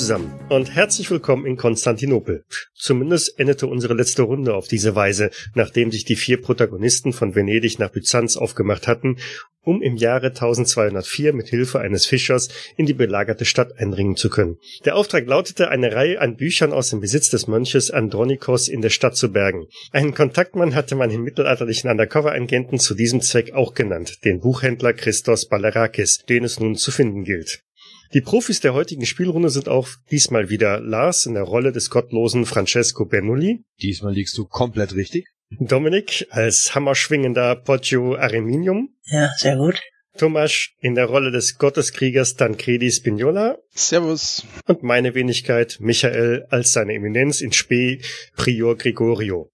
zusammen und herzlich willkommen in Konstantinopel. Zumindest endete unsere letzte Runde auf diese Weise, nachdem sich die vier Protagonisten von Venedig nach Byzanz aufgemacht hatten, um im Jahre 1204 mit Hilfe eines Fischers in die belagerte Stadt eindringen zu können. Der Auftrag lautete, eine Reihe an Büchern aus dem Besitz des Mönches Andronikos in der Stadt zu bergen. Einen Kontaktmann hatte man im mittelalterlichen Undercover-Agenten zu diesem Zweck auch genannt, den Buchhändler Christos Balerakis, den es nun zu finden gilt. Die Profis der heutigen Spielrunde sind auch diesmal wieder Lars in der Rolle des gottlosen Francesco Bernoulli. Diesmal liegst du komplett richtig. Dominik als hammerschwingender Poggio Areminium. Ja, sehr gut. Thomas in der Rolle des Gotteskriegers Tancredi Spignola. Servus. Und meine Wenigkeit Michael als seine Eminenz in Spee Prior Gregorio.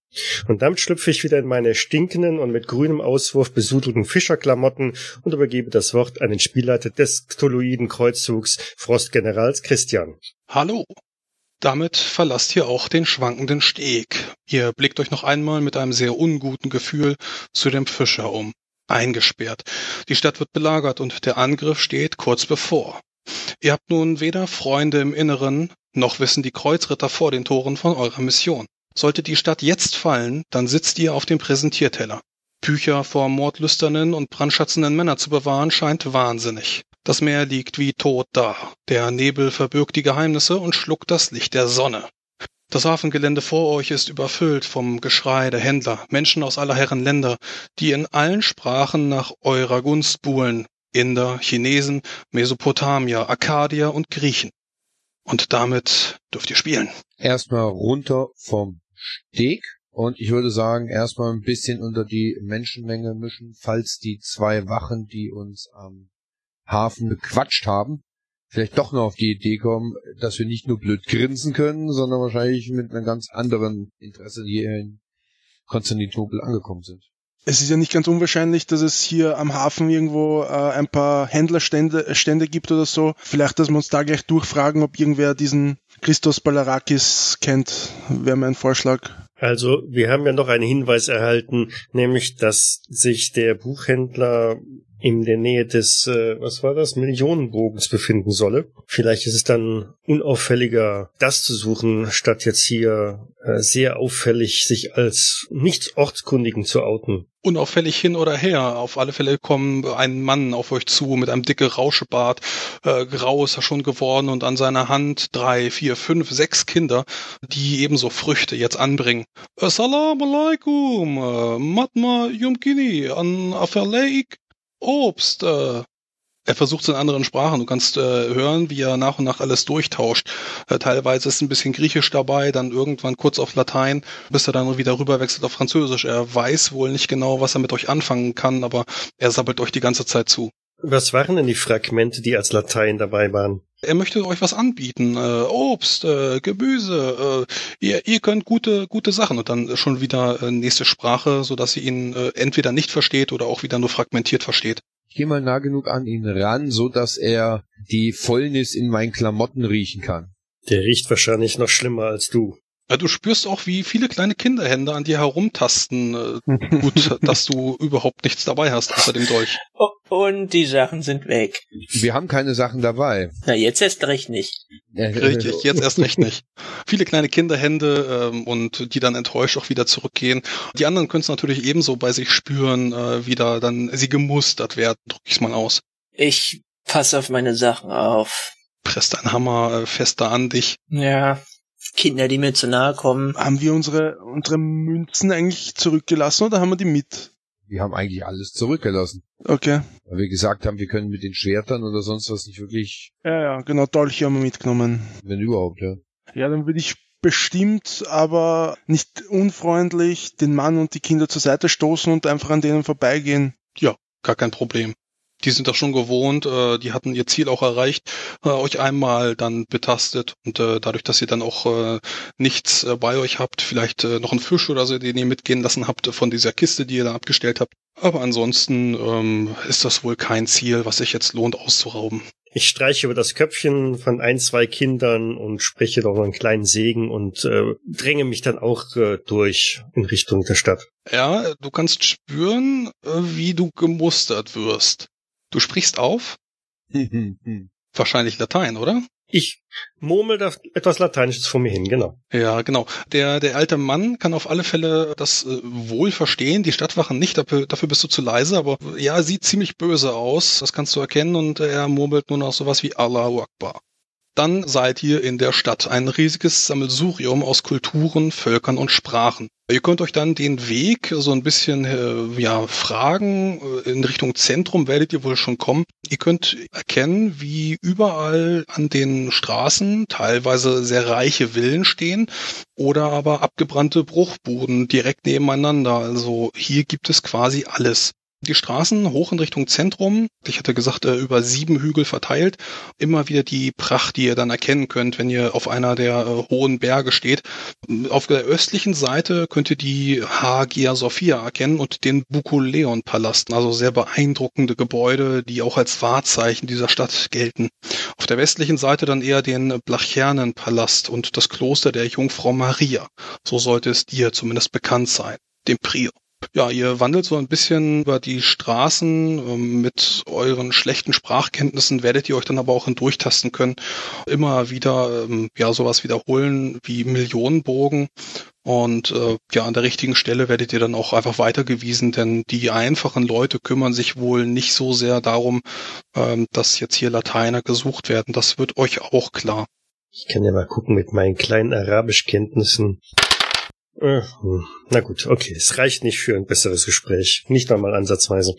Und damit schlüpfe ich wieder in meine stinkenden und mit grünem Auswurf besudelten Fischerklamotten und übergebe das Wort an den Spielleiter des Cthulhuiden Kreuzzugs Frostgenerals Christian. Hallo. Damit verlasst ihr auch den schwankenden Steg. Ihr blickt euch noch einmal mit einem sehr unguten Gefühl zu dem Fischer um. Eingesperrt. Die Stadt wird belagert und der Angriff steht kurz bevor. Ihr habt nun weder Freunde im Inneren, noch wissen die Kreuzritter vor den Toren von eurer Mission. Sollte die Stadt jetzt fallen, dann sitzt ihr auf dem Präsentierteller. Bücher vor mordlüsternen und brandschatzenden Männer zu bewahren, scheint wahnsinnig. Das Meer liegt wie tot da. Der Nebel verbirgt die Geheimnisse und schluckt das Licht der Sonne. Das Hafengelände vor euch ist überfüllt vom Geschrei der Händler, Menschen aus aller Herren Länder, die in allen Sprachen nach eurer Gunst buhlen. Inder, Chinesen, Mesopotamier, Akkadier und Griechen. Und damit dürft ihr spielen. Erstmal runter vom Steg und ich würde sagen, erstmal ein bisschen unter die Menschenmenge mischen, falls die zwei Wachen, die uns am Hafen bequatscht haben, vielleicht doch noch auf die Idee kommen, dass wir nicht nur blöd grinsen können, sondern wahrscheinlich mit einem ganz anderen Interesse hier in Konstantinopel angekommen sind. Es ist ja nicht ganz unwahrscheinlich, dass es hier am Hafen irgendwo äh, ein paar Händlerstände Stände gibt oder so. Vielleicht, dass wir uns da gleich durchfragen, ob irgendwer diesen Christos Balarakis kennt, wäre mein Vorschlag. Also, wir haben ja noch einen Hinweis erhalten, nämlich, dass sich der Buchhändler in der Nähe des, äh, was war das, Millionenbogens befinden solle. Vielleicht ist es dann unauffälliger, das zu suchen, statt jetzt hier äh, sehr auffällig sich als nicht ortskundigen zu outen. Unauffällig hin oder her. Auf alle Fälle kommen ein Mann auf euch zu mit einem dicke Rauschebart. Äh, grau ist er schon geworden und an seiner Hand drei, vier, fünf, sechs Kinder, die ebenso Früchte jetzt anbringen. Assalamu alaikum, äh, Matma Yumkini, an Afaleik Obst. Äh. Er versucht es in anderen Sprachen. Du kannst äh, hören, wie er nach und nach alles durchtauscht. Äh, teilweise ist ein bisschen Griechisch dabei, dann irgendwann kurz auf Latein, bis er dann wieder rüberwechselt auf Französisch. Er weiß wohl nicht genau, was er mit euch anfangen kann, aber er sabbelt euch die ganze Zeit zu. Was waren denn die Fragmente, die als Latein dabei waren? Er möchte euch was anbieten, äh, Obst, äh, Gemüse, äh, ihr, ihr könnt gute, gute Sachen und dann schon wieder äh, nächste Sprache, so dass ihr ihn äh, entweder nicht versteht oder auch wieder nur fragmentiert versteht. Ich gehe mal nah genug an ihn ran, so dass er die Fäulnis in meinen Klamotten riechen kann. Der riecht wahrscheinlich noch schlimmer als du. Ja, du spürst auch, wie viele kleine Kinderhände an dir herumtasten. Äh, gut, dass du überhaupt nichts dabei hast außer dem Dolch. Und die Sachen sind weg. Wir haben keine Sachen dabei. Na, jetzt erst recht nicht. Richtig, jetzt erst recht nicht. Viele kleine Kinderhände ähm, und die dann enttäuscht auch wieder zurückgehen. Die anderen können es natürlich ebenso bei sich spüren, äh, wie da dann sie gemustert werden, drück ich's mal aus. Ich passe auf meine Sachen auf. Presst dein Hammer äh, fester an dich. Ja, Kinder, die mir zu nahe kommen. Haben wir unsere, unsere Münzen eigentlich zurückgelassen oder haben wir die mit? Wir haben eigentlich alles zurückgelassen. Okay. Weil wir gesagt haben, wir können mit den Schwertern oder sonst was nicht wirklich. Ja, ja, genau, Dolche haben wir mitgenommen. Wenn überhaupt, ja. Ja, dann würde ich bestimmt, aber nicht unfreundlich den Mann und die Kinder zur Seite stoßen und einfach an denen vorbeigehen. Ja, gar kein Problem. Die sind das schon gewohnt, äh, die hatten ihr Ziel auch erreicht, äh, euch einmal dann betastet und äh, dadurch, dass ihr dann auch äh, nichts äh, bei euch habt, vielleicht äh, noch einen Fisch oder so, den ihr mitgehen lassen habt von dieser Kiste, die ihr da abgestellt habt. Aber ansonsten ähm, ist das wohl kein Ziel, was sich jetzt lohnt auszurauben. Ich streiche über das Köpfchen von ein, zwei Kindern und spreche noch einen kleinen Segen und äh, dränge mich dann auch äh, durch in Richtung der Stadt. Ja, du kannst spüren, äh, wie du gemustert wirst. Du sprichst auf? Wahrscheinlich Latein, oder? Ich murmel da etwas Lateinisches vor mir hin, genau. Ja, genau. Der, der alte Mann kann auf alle Fälle das äh, wohl verstehen, die Stadtwachen nicht, dafür, dafür bist du zu leise, aber ja, sieht ziemlich böse aus, das kannst du erkennen und er murmelt nur noch sowas wie Allahu Akbar dann seid ihr in der Stadt. Ein riesiges Sammelsurium aus Kulturen, Völkern und Sprachen. Ihr könnt euch dann den Weg so ein bisschen äh, ja fragen äh, in Richtung Zentrum werdet ihr wohl schon kommen. Ihr könnt erkennen, wie überall an den Straßen teilweise sehr reiche Villen stehen oder aber abgebrannte Bruchbuden direkt nebeneinander. Also hier gibt es quasi alles die Straßen hoch in Richtung Zentrum. Ich hatte gesagt, äh, über sieben Hügel verteilt. Immer wieder die Pracht, die ihr dann erkennen könnt, wenn ihr auf einer der äh, hohen Berge steht. Auf der östlichen Seite könnt ihr die Hagia Sophia erkennen und den Bukuleon-Palast. Also sehr beeindruckende Gebäude, die auch als Wahrzeichen dieser Stadt gelten. Auf der westlichen Seite dann eher den Blachernen-Palast und das Kloster der Jungfrau Maria. So sollte es dir zumindest bekannt sein, dem Prior. Ja, ihr wandelt so ein bisschen über die Straßen. Ähm, mit euren schlechten Sprachkenntnissen werdet ihr euch dann aber auch hindurchtasten können. Immer wieder, ähm, ja, sowas wiederholen wie Millionenbogen. Und äh, ja, an der richtigen Stelle werdet ihr dann auch einfach weitergewiesen, denn die einfachen Leute kümmern sich wohl nicht so sehr darum, ähm, dass jetzt hier Lateiner gesucht werden. Das wird euch auch klar. Ich kann ja mal gucken mit meinen kleinen Arabischkenntnissen. Äh, hm. Na gut, okay, es reicht nicht für ein besseres Gespräch. Nicht einmal ansatzweise.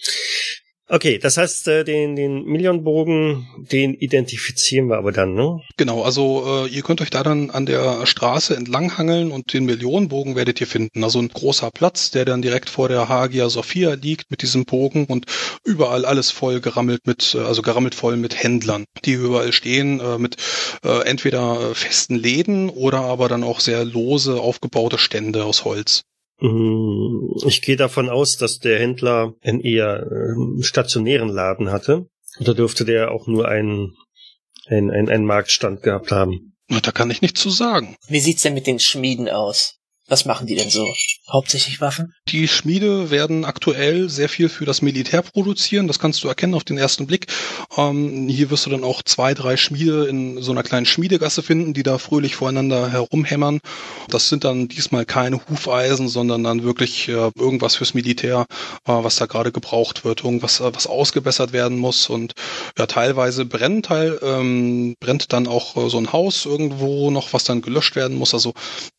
Okay, das heißt, äh, den, den Millionbogen, den identifizieren wir aber dann, ne? Genau, also äh, ihr könnt euch da dann an der Straße entlanghangeln und den Millionenbogen werdet ihr finden. Also ein großer Platz, der dann direkt vor der Hagia Sophia liegt mit diesem Bogen und überall alles voll gerammelt mit, äh, also gerammelt voll mit Händlern, die überall stehen, äh, mit äh, entweder festen Läden oder aber dann auch sehr lose aufgebaute Stände aus Holz. Mm, ich gehe davon aus, dass der Händler einen eher äh, stationären Laden hatte. Oder dürfte der auch nur einen, einen, einen, einen Marktstand gehabt haben? Na, da kann ich nichts zu sagen. Wie sieht's denn mit den Schmieden aus? Was machen die denn so? Hauptsächlich Waffen? Die Schmiede werden aktuell sehr viel für das Militär produzieren. Das kannst du erkennen auf den ersten Blick. Ähm, hier wirst du dann auch zwei, drei Schmiede in so einer kleinen Schmiedegasse finden, die da fröhlich voreinander herumhämmern. Das sind dann diesmal keine Hufeisen, sondern dann wirklich äh, irgendwas fürs Militär, äh, was da gerade gebraucht wird, irgendwas, äh, was ausgebessert werden muss. Und ja, teilweise brennt, teil, ähm, brennt dann auch äh, so ein Haus irgendwo noch, was dann gelöscht werden muss. Also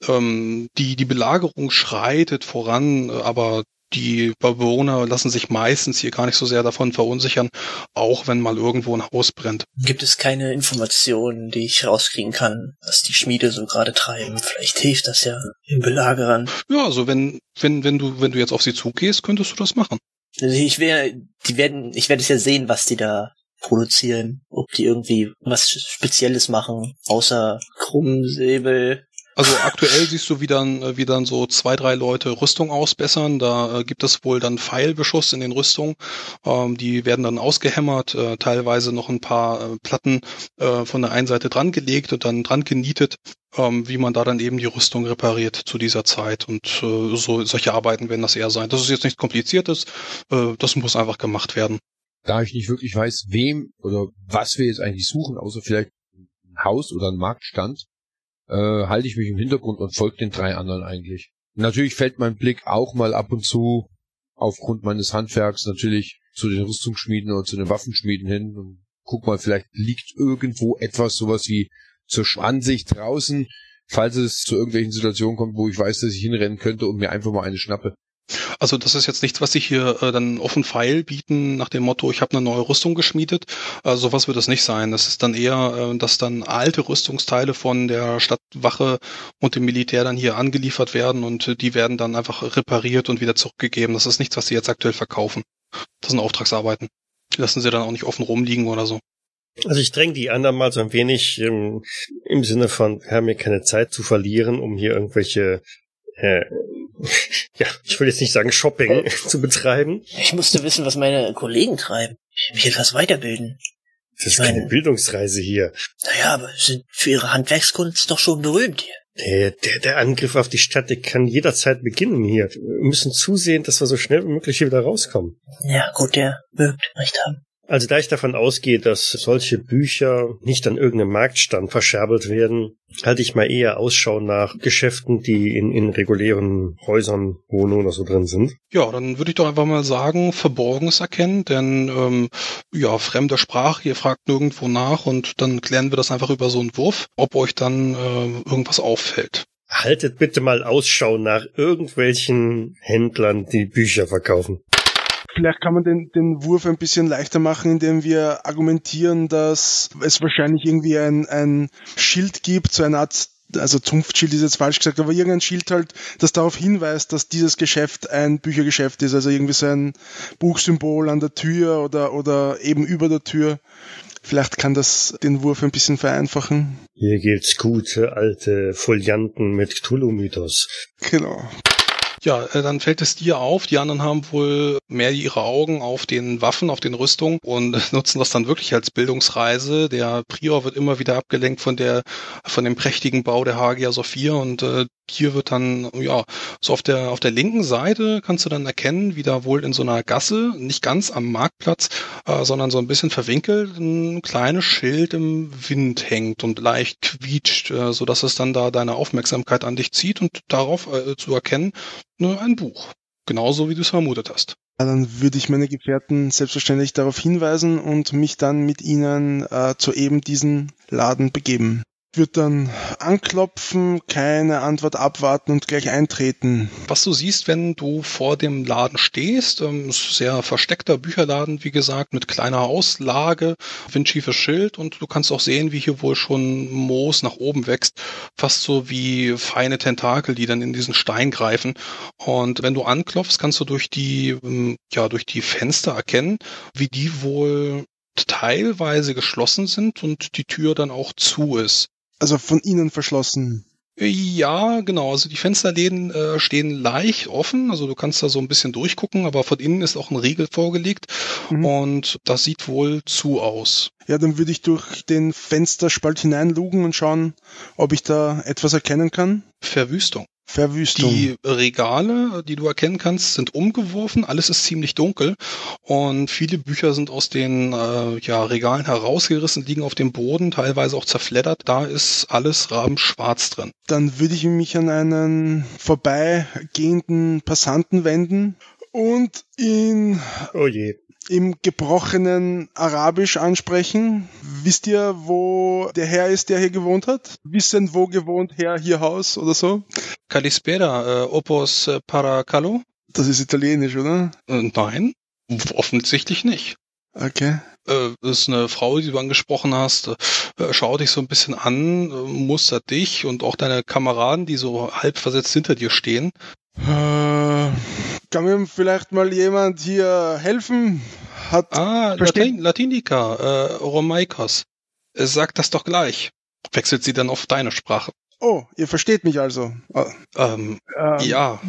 ähm, die die Belagerung schreitet voran, aber die Bewohner lassen sich meistens hier gar nicht so sehr davon verunsichern, auch wenn mal irgendwo ein Haus brennt. Gibt es keine Informationen, die ich rauskriegen kann, was die Schmiede so gerade treiben? Vielleicht hilft das ja im Belagerern. Ja, also wenn, wenn, wenn du, wenn du jetzt auf sie zugehst, könntest du das machen. Also ich werde, die werden, ich werde es ja sehen, was die da produzieren, ob die irgendwie was Spezielles machen, außer Krummsäbel, also aktuell siehst du, wie dann, äh, wie dann so zwei, drei Leute Rüstung ausbessern. Da äh, gibt es wohl dann Pfeilbeschuss in den Rüstungen. Ähm, die werden dann ausgehämmert, äh, teilweise noch ein paar äh, Platten äh, von der einen Seite dran gelegt und dann dran genietet, ähm, wie man da dann eben die Rüstung repariert zu dieser Zeit. Und äh, so solche Arbeiten werden das eher sein. Das ist jetzt nichts Kompliziertes. das muss einfach gemacht werden. Da ich nicht wirklich weiß, wem oder was wir jetzt eigentlich suchen, außer vielleicht ein Haus oder ein Marktstand, äh, halte ich mich im Hintergrund und folge den drei anderen eigentlich. Natürlich fällt mein Blick auch mal ab und zu aufgrund meines Handwerks natürlich zu den Rüstungsschmieden oder zu den Waffenschmieden hin und guck mal, vielleicht liegt irgendwo etwas sowas wie zur Ansicht draußen, falls es zu irgendwelchen Situationen kommt, wo ich weiß, dass ich hinrennen könnte und mir einfach mal eine schnappe. Also das ist jetzt nichts, was sie hier äh, dann offen Pfeil bieten nach dem Motto, ich habe eine neue Rüstung geschmiedet. Äh, sowas wird es nicht sein. Das ist dann eher, äh, dass dann alte Rüstungsteile von der Stadtwache und dem Militär dann hier angeliefert werden und äh, die werden dann einfach repariert und wieder zurückgegeben. Das ist nichts, was sie jetzt aktuell verkaufen. Das sind Auftragsarbeiten. Die lassen sie dann auch nicht offen rumliegen oder so. Also ich dränge die anderen mal so ein wenig im, im Sinne von, wir haben hier keine Zeit zu verlieren, um hier irgendwelche äh, ja, ich will jetzt nicht sagen Shopping zu betreiben. Ich musste wissen, was meine Kollegen treiben. Ich mich etwas weiterbilden. Das ist keine Bildungsreise hier. Naja, aber sind für ihre Handwerkskunst doch schon berühmt hier. Der, der, der Angriff auf die Stadt, der kann jederzeit beginnen hier. Wir müssen zusehen, dass wir so schnell wie möglich hier wieder rauskommen. Ja, gut, der mögt recht haben. Also da ich davon ausgehe, dass solche Bücher nicht an irgendeinem Marktstand verscherbelt werden, halte ich mal eher Ausschau nach Geschäften, die in, in regulären Häusern, Wohnungen oder so drin sind. Ja, dann würde ich doch einfach mal sagen, Verborgenes erkennen, denn ähm, ja, fremde Sprache, ihr fragt nirgendwo nach und dann klären wir das einfach über so einen Wurf, ob euch dann äh, irgendwas auffällt. Haltet bitte mal Ausschau nach irgendwelchen Händlern, die Bücher verkaufen. Vielleicht kann man den, den Wurf ein bisschen leichter machen, indem wir argumentieren, dass es wahrscheinlich irgendwie ein, ein Schild gibt, so eine Art also Zunftschild ist jetzt falsch gesagt, aber irgendein Schild halt, das darauf hinweist, dass dieses Geschäft ein Büchergeschäft ist, also irgendwie so ein Buchsymbol an der Tür oder, oder eben über der Tür. Vielleicht kann das den Wurf ein bisschen vereinfachen. Hier gibt's gute alte Folianten mit Cthulhu-Mythos. Genau. Ja, äh, dann fällt es dir auf. Die anderen haben wohl mehr ihre Augen auf den Waffen, auf den Rüstungen und nutzen das dann wirklich als Bildungsreise. Der Prior wird immer wieder abgelenkt von der, von dem prächtigen Bau der Hagia Sophia und äh, hier wird dann, ja, so auf der, auf der linken Seite kannst du dann erkennen, wie da wohl in so einer Gasse, nicht ganz am Marktplatz, äh, sondern so ein bisschen verwinkelt, ein kleines Schild im Wind hängt und leicht quietscht, äh, so dass es dann da deine Aufmerksamkeit an dich zieht und darauf äh, zu erkennen, ne, ein Buch. Genauso wie du es vermutet hast. Ja, dann würde ich meine Gefährten selbstverständlich darauf hinweisen und mich dann mit ihnen äh, zu eben diesen Laden begeben wird dann anklopfen, keine Antwort abwarten und gleich eintreten. Was du siehst, wenn du vor dem Laden stehst, ähm, sehr versteckter Bücherladen, wie gesagt, mit kleiner Auslage, windschiefes Schild und du kannst auch sehen, wie hier wohl schon Moos nach oben wächst, fast so wie feine Tentakel, die dann in diesen Stein greifen. Und wenn du anklopfst, kannst du durch die, ähm, ja, durch die Fenster erkennen, wie die wohl teilweise geschlossen sind und die Tür dann auch zu ist. Also von innen verschlossen. Ja, genau. Also die Fensterläden äh, stehen leicht offen. Also du kannst da so ein bisschen durchgucken, aber von innen ist auch ein Riegel vorgelegt mhm. und das sieht wohl zu aus. Ja, dann würde ich durch den Fensterspalt hineinlugen und schauen, ob ich da etwas erkennen kann. Verwüstung. Verwüstung. Die Regale, die du erkennen kannst, sind umgeworfen. Alles ist ziemlich dunkel und viele Bücher sind aus den äh, ja, Regalen herausgerissen, liegen auf dem Boden, teilweise auch zerfleddert. Da ist alles rabenschwarz drin. Dann würde ich mich an einen vorbeigehenden Passanten wenden und ihn oh je im gebrochenen Arabisch ansprechen. Wisst ihr, wo der Herr ist, der hier gewohnt hat? Wissen, wo gewohnt Herr hier Haus oder so? Kalispera, äh, Opos äh, para Calo? Das ist italienisch, oder? Äh, nein, offensichtlich nicht. Okay. Äh, das ist eine Frau, die du angesprochen hast, äh, schaut dich so ein bisschen an, äh, mustert dich und auch deine Kameraden, die so halb versetzt hinter dir stehen. Äh, kann mir vielleicht mal jemand hier helfen? Hat ah, Latin, Latinica, äh, Romaikos. Sagt das doch gleich. Wechselt sie dann auf deine Sprache. Oh, ihr versteht mich also. Ähm, ähm, ja.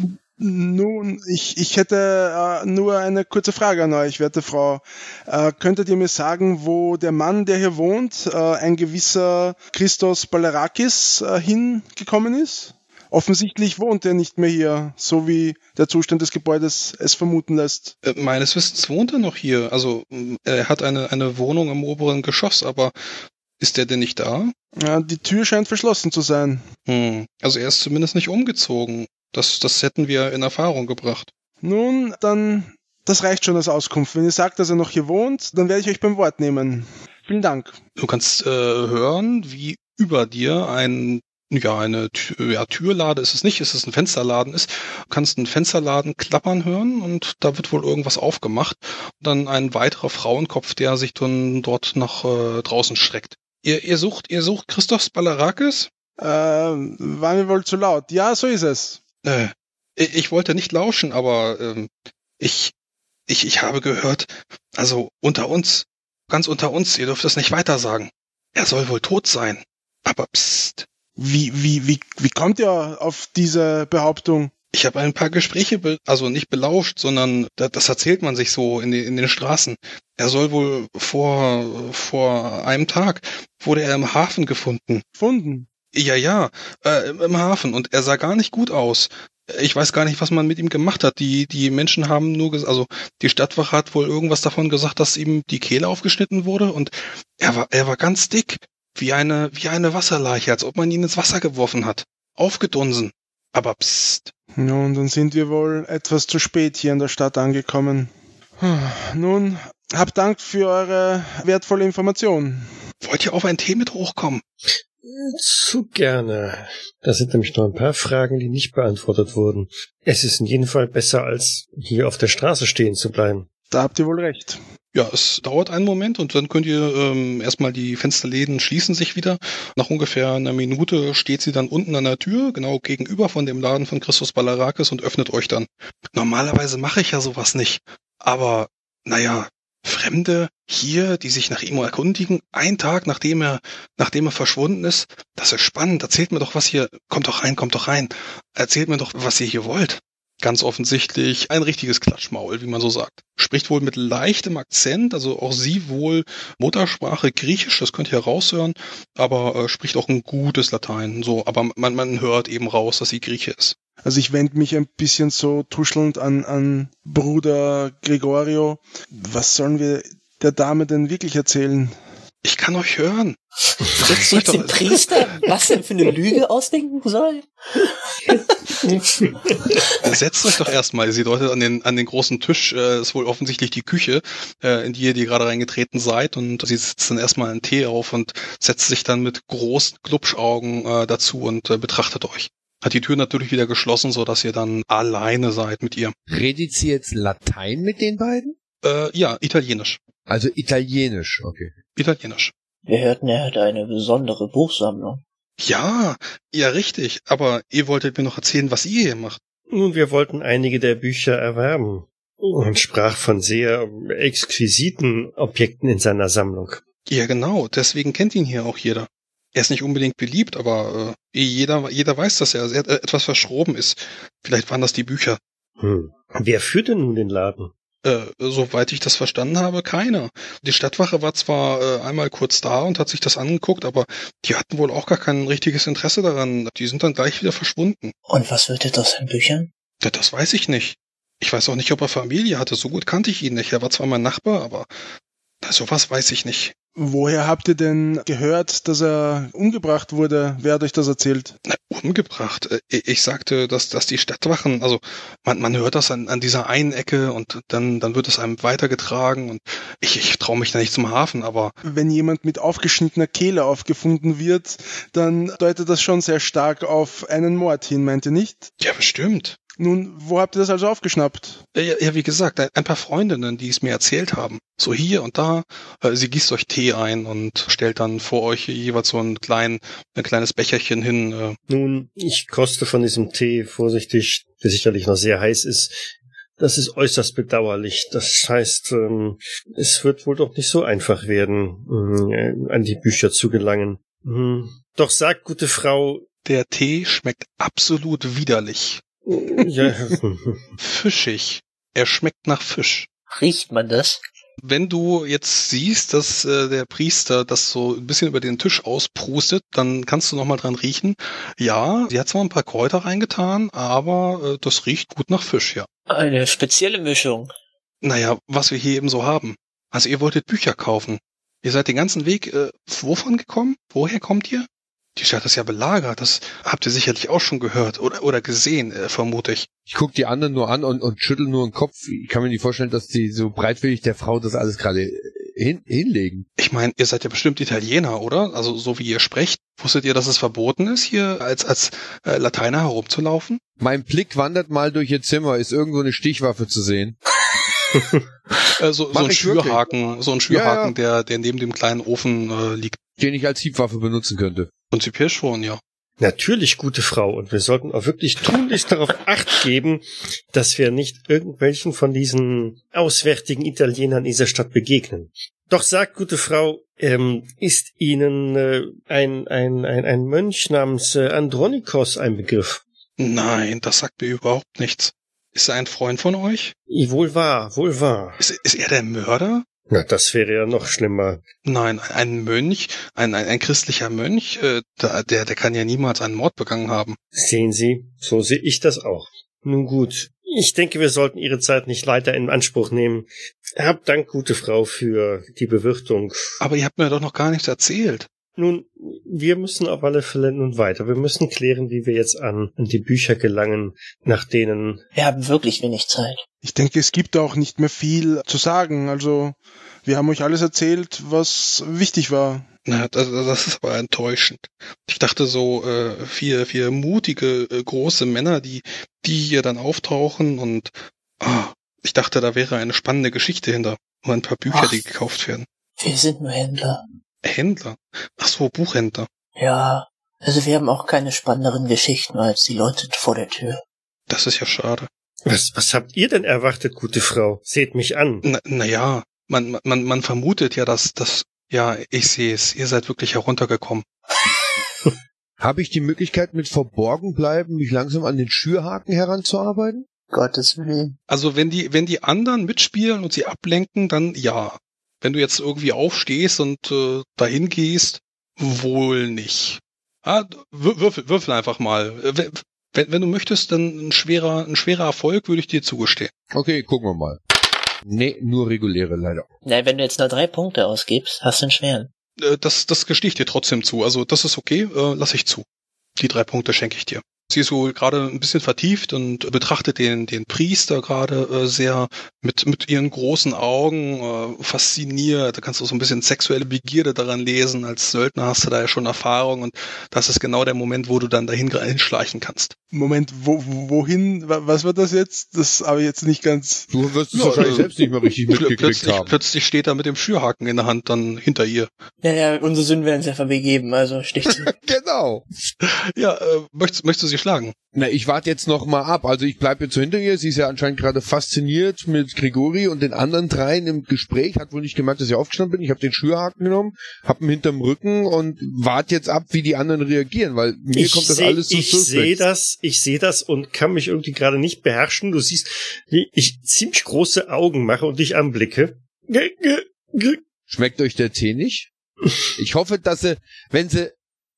Nun, ich, ich hätte äh, nur eine kurze Frage an euch, werte Frau. Äh, könntet ihr mir sagen, wo der Mann, der hier wohnt, äh, ein gewisser Christos Balerakis äh, hingekommen ist? Offensichtlich wohnt er nicht mehr hier, so wie der Zustand des Gebäudes es vermuten lässt. Äh, meines Wissens wohnt er noch hier. Also er hat eine, eine Wohnung im oberen Geschoss, aber ist er denn nicht da? Ja, die Tür scheint verschlossen zu sein. Hm. Also er ist zumindest nicht umgezogen. Das, das hätten wir in Erfahrung gebracht. Nun, dann, das reicht schon als Auskunft. Wenn ihr sagt, dass er noch hier wohnt, dann werde ich euch beim Wort nehmen. Vielen Dank. Du kannst äh, hören, wie über dir ein ja, eine ja, Türlade ist es nicht, ist es ein Fensterladen ist. Du kannst einen Fensterladen klappern hören und da wird wohl irgendwas aufgemacht. Und dann ein weiterer Frauenkopf, der sich dann dort nach äh, draußen schreckt. Ihr, ihr sucht, ihr sucht Christoph Balarakis? Ähm, war mir wohl zu laut. Ja, so ist es. Äh, ich, ich wollte nicht lauschen, aber ähm, ich, ich, ich habe gehört, also unter uns, ganz unter uns, ihr dürft es nicht weiter sagen. Er soll wohl tot sein. Aber psst, wie, wie, wie, wie kommt ihr auf diese Behauptung? Ich habe ein paar Gespräche, also nicht belauscht, sondern das erzählt man sich so in den, in den Straßen. Er soll wohl vor, vor einem Tag, wurde er im Hafen gefunden. Gefunden? Ja, ja, äh, im Hafen und er sah gar nicht gut aus. Ich weiß gar nicht, was man mit ihm gemacht hat. Die, die Menschen haben nur also die Stadtwache hat wohl irgendwas davon gesagt, dass ihm die Kehle aufgeschnitten wurde und er war, er war ganz dick. Wie eine, wie eine Wasserleiche, als ob man ihn ins Wasser geworfen hat. Aufgedunsen. Aber psst. Nun, dann sind wir wohl etwas zu spät hier in der Stadt angekommen. Nun, habt Dank für eure wertvolle Information. Wollt ihr auf einen Tee mit hochkommen? Zu gerne. Da sind nämlich noch ein paar Fragen, die nicht beantwortet wurden. Es ist in jedem Fall besser, als hier auf der Straße stehen zu bleiben. Da habt ihr wohl recht. Ja, es dauert einen Moment und dann könnt ihr ähm, erstmal die Fensterläden schließen sich wieder. Nach ungefähr einer Minute steht sie dann unten an der Tür, genau gegenüber von dem Laden von Christus Balarakis und öffnet euch dann. Normalerweise mache ich ja sowas nicht. Aber, naja, Fremde hier, die sich nach ihm erkundigen, ein Tag nachdem er, nachdem er verschwunden ist, das ist spannend. Erzählt mir doch, was hier, kommt doch rein, kommt doch rein. Erzählt mir doch, was ihr hier wollt. Ganz offensichtlich ein richtiges Klatschmaul, wie man so sagt. Spricht wohl mit leichtem Akzent, also auch sie wohl Muttersprache Griechisch, das könnt ihr raushören, aber äh, spricht auch ein gutes Latein, so, aber man, man hört eben raus, dass sie Grieche ist. Also ich wende mich ein bisschen so tuschelnd an, an Bruder Gregorio. Was sollen wir der Dame denn wirklich erzählen? Ich kann euch hören. Setzt euch den Priester, was denn für eine Lüge ausdenken soll? Setzt euch doch erstmal, sie deutet an den, an den großen Tisch, äh, ist wohl offensichtlich die Küche, äh, in die ihr die gerade reingetreten seid und sie setzt dann erstmal einen Tee auf und setzt sich dann mit großen Glubschaugen äh, dazu und äh, betrachtet euch. Hat die Tür natürlich wieder geschlossen, so dass ihr dann alleine seid mit ihr. Redet sie jetzt Latein mit den beiden? Äh, ja, Italienisch. Also Italienisch, okay. Italienisch. Wir hörten, er hat eine besondere Buchsammlung. Ja, ja, richtig. Aber ihr wolltet mir noch erzählen, was ihr hier macht. Nun, wir wollten einige der Bücher erwerben und sprach von sehr exquisiten Objekten in seiner Sammlung. Ja, genau. Deswegen kennt ihn hier auch jeder. Er ist nicht unbedingt beliebt, aber äh, jeder, jeder weiß, dass er sehr, äh, etwas verschroben ist. Vielleicht waren das die Bücher. Hm. Wer führt denn nun den Laden? Äh, soweit ich das verstanden habe, keiner. Die Stadtwache war zwar äh, einmal kurz da und hat sich das angeguckt, aber die hatten wohl auch gar kein richtiges Interesse daran. Die sind dann gleich wieder verschwunden. Und was wird jetzt aus den Büchern? Ja, das weiß ich nicht. Ich weiß auch nicht, ob er Familie hatte. So gut kannte ich ihn nicht. Er war zwar mein Nachbar, aber na, sowas weiß ich nicht. Woher habt ihr denn gehört, dass er umgebracht wurde? Wer hat euch das erzählt? Na, umgebracht. Äh, Ich sagte, dass, dass die Stadtwachen, also man, man hört das an, an dieser einen Ecke und dann, dann wird es einem weitergetragen und ich, ich traue mich da nicht zum Hafen, aber Wenn jemand mit aufgeschnittener Kehle aufgefunden wird, dann deutet das schon sehr stark auf einen Mord hin, meint ihr nicht? ja, bestimmt. Nun, wo habt ihr das also aufgeschnappt? Ja, ja, wie gesagt, ein, ein paar Freundinnen, die es mir erzählt haben. So hier und da. Äh, Sie gießt euch Tee ein und stellt dann vor euch jeweils so einen kleinen, ein kleines Becherchen hin. äh, Nun, ich koste von diesem Tee vorsichtig, der sicherlich noch sehr heiß ist. Das ist äußerst bedauerlich. Das heißt, ähm, es wird wohl doch nicht so einfach werden, ähm, an die Bücher zu gelangen. Hm. Doch sagt, gute Frau, Der Tee schmeckt absolut widerlich. Ja, Fischig. Er schmeckt nach Fisch. Riecht man das? Wenn du jetzt siehst, dass äh, der Priester das so ein bisschen über den Tisch ausprustet, dann kannst du noch mal dran riechen. Ja, sie hat zwar ein paar Kräuter reingetan, aber äh, das riecht gut nach Fisch, ja. Eine spezielle Mischung. Naja, was wir hier eben so haben. Also ihr wolltet Bücher kaufen. Ihr seid den ganzen Weg äh, wovon gekommen? Woher kommt ihr? Die Stadt ist ja belagert. Das habt ihr sicherlich auch schon gehört oder, oder gesehen, äh, vermute ich. Ich guck die anderen nur an und, und schüttel nur den Kopf. Ich kann mir nicht vorstellen, dass die so breitwillig der Frau das alles gerade hin, hinlegen. Ich meine, ihr seid ja bestimmt Italiener, oder? Also so wie ihr sprecht. Wusstet ihr, dass es verboten ist, hier als, als äh, Lateiner herumzulaufen? Mein Blick wandert mal durch ihr Zimmer. Ist irgendwo eine Stichwaffe zu sehen? Äh, so, so ein. Schürhaken, so ein Schürhaken, Der, der neben dem kleinen Ofen äh, liegt. Den ich als Hiebwaffe benutzen könnte. Prinzipiell schon, ja. Natürlich, gute Frau, und wir sollten auch wirklich tunlichst darauf acht geben, dass wir nicht irgendwelchen von diesen auswärtigen Italienern dieser Stadt begegnen. Doch sagt, gute Frau, ähm, ist Ihnen äh, ein, ein, ein, ein Mönch namens äh, Andronikos ein Begriff? Nein, das sagt mir überhaupt nichts. Ist er ein Freund von euch? Wohl wahr, wohl wahr. Ist, ist er der Mörder? Na, das wäre ja noch schlimmer. Nein, ein Mönch, ein, ein, ein christlicher Mönch, äh, der, der, der kann ja niemals einen Mord begangen haben. Sehen Sie, so sehe ich das auch. Nun gut. Ich denke, wir sollten Ihre Zeit nicht weiter in Anspruch nehmen. Hab Dank, gute Frau, für die Bewirtung. Aber ihr habt mir doch noch gar nichts erzählt. Nun, wir müssen auf alle Fälle nun weiter. Wir müssen klären, wie wir jetzt an, an die Bücher gelangen, nach denen. Wir haben wirklich wenig Zeit. Ich denke, es gibt auch nicht mehr viel zu sagen. Also, wir haben euch alles erzählt, was wichtig war. Na, das, das ist aber enttäuschend. Ich dachte so, äh, vier, vier mutige, äh, große Männer, die, die hier dann auftauchen und ah, ich dachte, da wäre eine spannende Geschichte hinter. Und ein paar Bücher, Ach. die gekauft werden. Wir sind nur Händler. Händler? Ach so, Buchhändler. Ja, also wir haben auch keine spannenderen Geschichten als die Leute vor der Tür. Das ist ja schade. Was, was habt ihr denn erwartet, gute Frau? Seht mich an. Na, na ja, man, man, man vermutet ja, dass, dass, ja, ich sehe es, ihr seid wirklich heruntergekommen. Habe ich die Möglichkeit, mit verborgen bleiben, mich langsam an den Schürhaken heranzuarbeiten? Gottes Willen. Also wenn die, wenn die anderen mitspielen und sie ablenken, dann ja. Wenn du jetzt irgendwie aufstehst und äh, dahin gehst, wohl nicht. Ah, wür- würfel, würfel einfach mal. Äh, Wenn, wenn, du möchtest, dann ein schwerer, ein schwerer Erfolg würde ich dir zugestehen. Okay, gucken wir mal. Nee, nur reguläre leider. Na, wenn du jetzt nur drei Punkte ausgibst, hast du einen schweren. Äh, das, das gestehe ich dir trotzdem zu. Also das ist okay, äh, lass ich zu. Die drei Punkte schenke ich dir. Sie ist wohl gerade ein bisschen vertieft und betrachtet den, den Priester gerade äh, sehr mit, mit ihren großen Augen äh, fasziniert. Da kannst du so ein bisschen sexuelle Begierde daran lesen. Als Söldner hast du da ja schon Erfahrung und das ist genau der Moment, wo du dann dahin hinschleichen kannst. Moment, wo, wohin? Wa- Was war das jetzt? Das habe ich jetzt nicht ganz. Du wirst es Ja, wahrscheinlich äh, selbst nicht mehr richtig mitgekriegt plötzlich, haben. plötzlich steht er mit dem Schürhaken in der Hand dann hinter ihr. Naja, unsere Sünden werden uns ja begeben, also sticht sie. Genau. Ja, äh, möchtest, möchtest du sie schlagen? Na, ich warte jetzt noch mal ab. Also ich bleibe jetzt so hinter ihr. Sie ist ja anscheinend gerade fasziniert mit Grigori und den anderen dreien im Gespräch. Hat wohl nicht gemerkt, dass ich aufgestanden bin. Ich habe den Schürhaken genommen, hab ihn hinterm Rücken und warte jetzt ab, wie die anderen reagieren, weil mir ich kommt das seh- alles so Ich sehe das, ich sehe das und kann mich irgendwie gerade nicht beherrschen. Du siehst, wie ich ziemlich große Augen mache und dich anblicke. G- g- g- Schmeckt euch der Tee nicht? Ich hoffe, dass sie, wenn sie,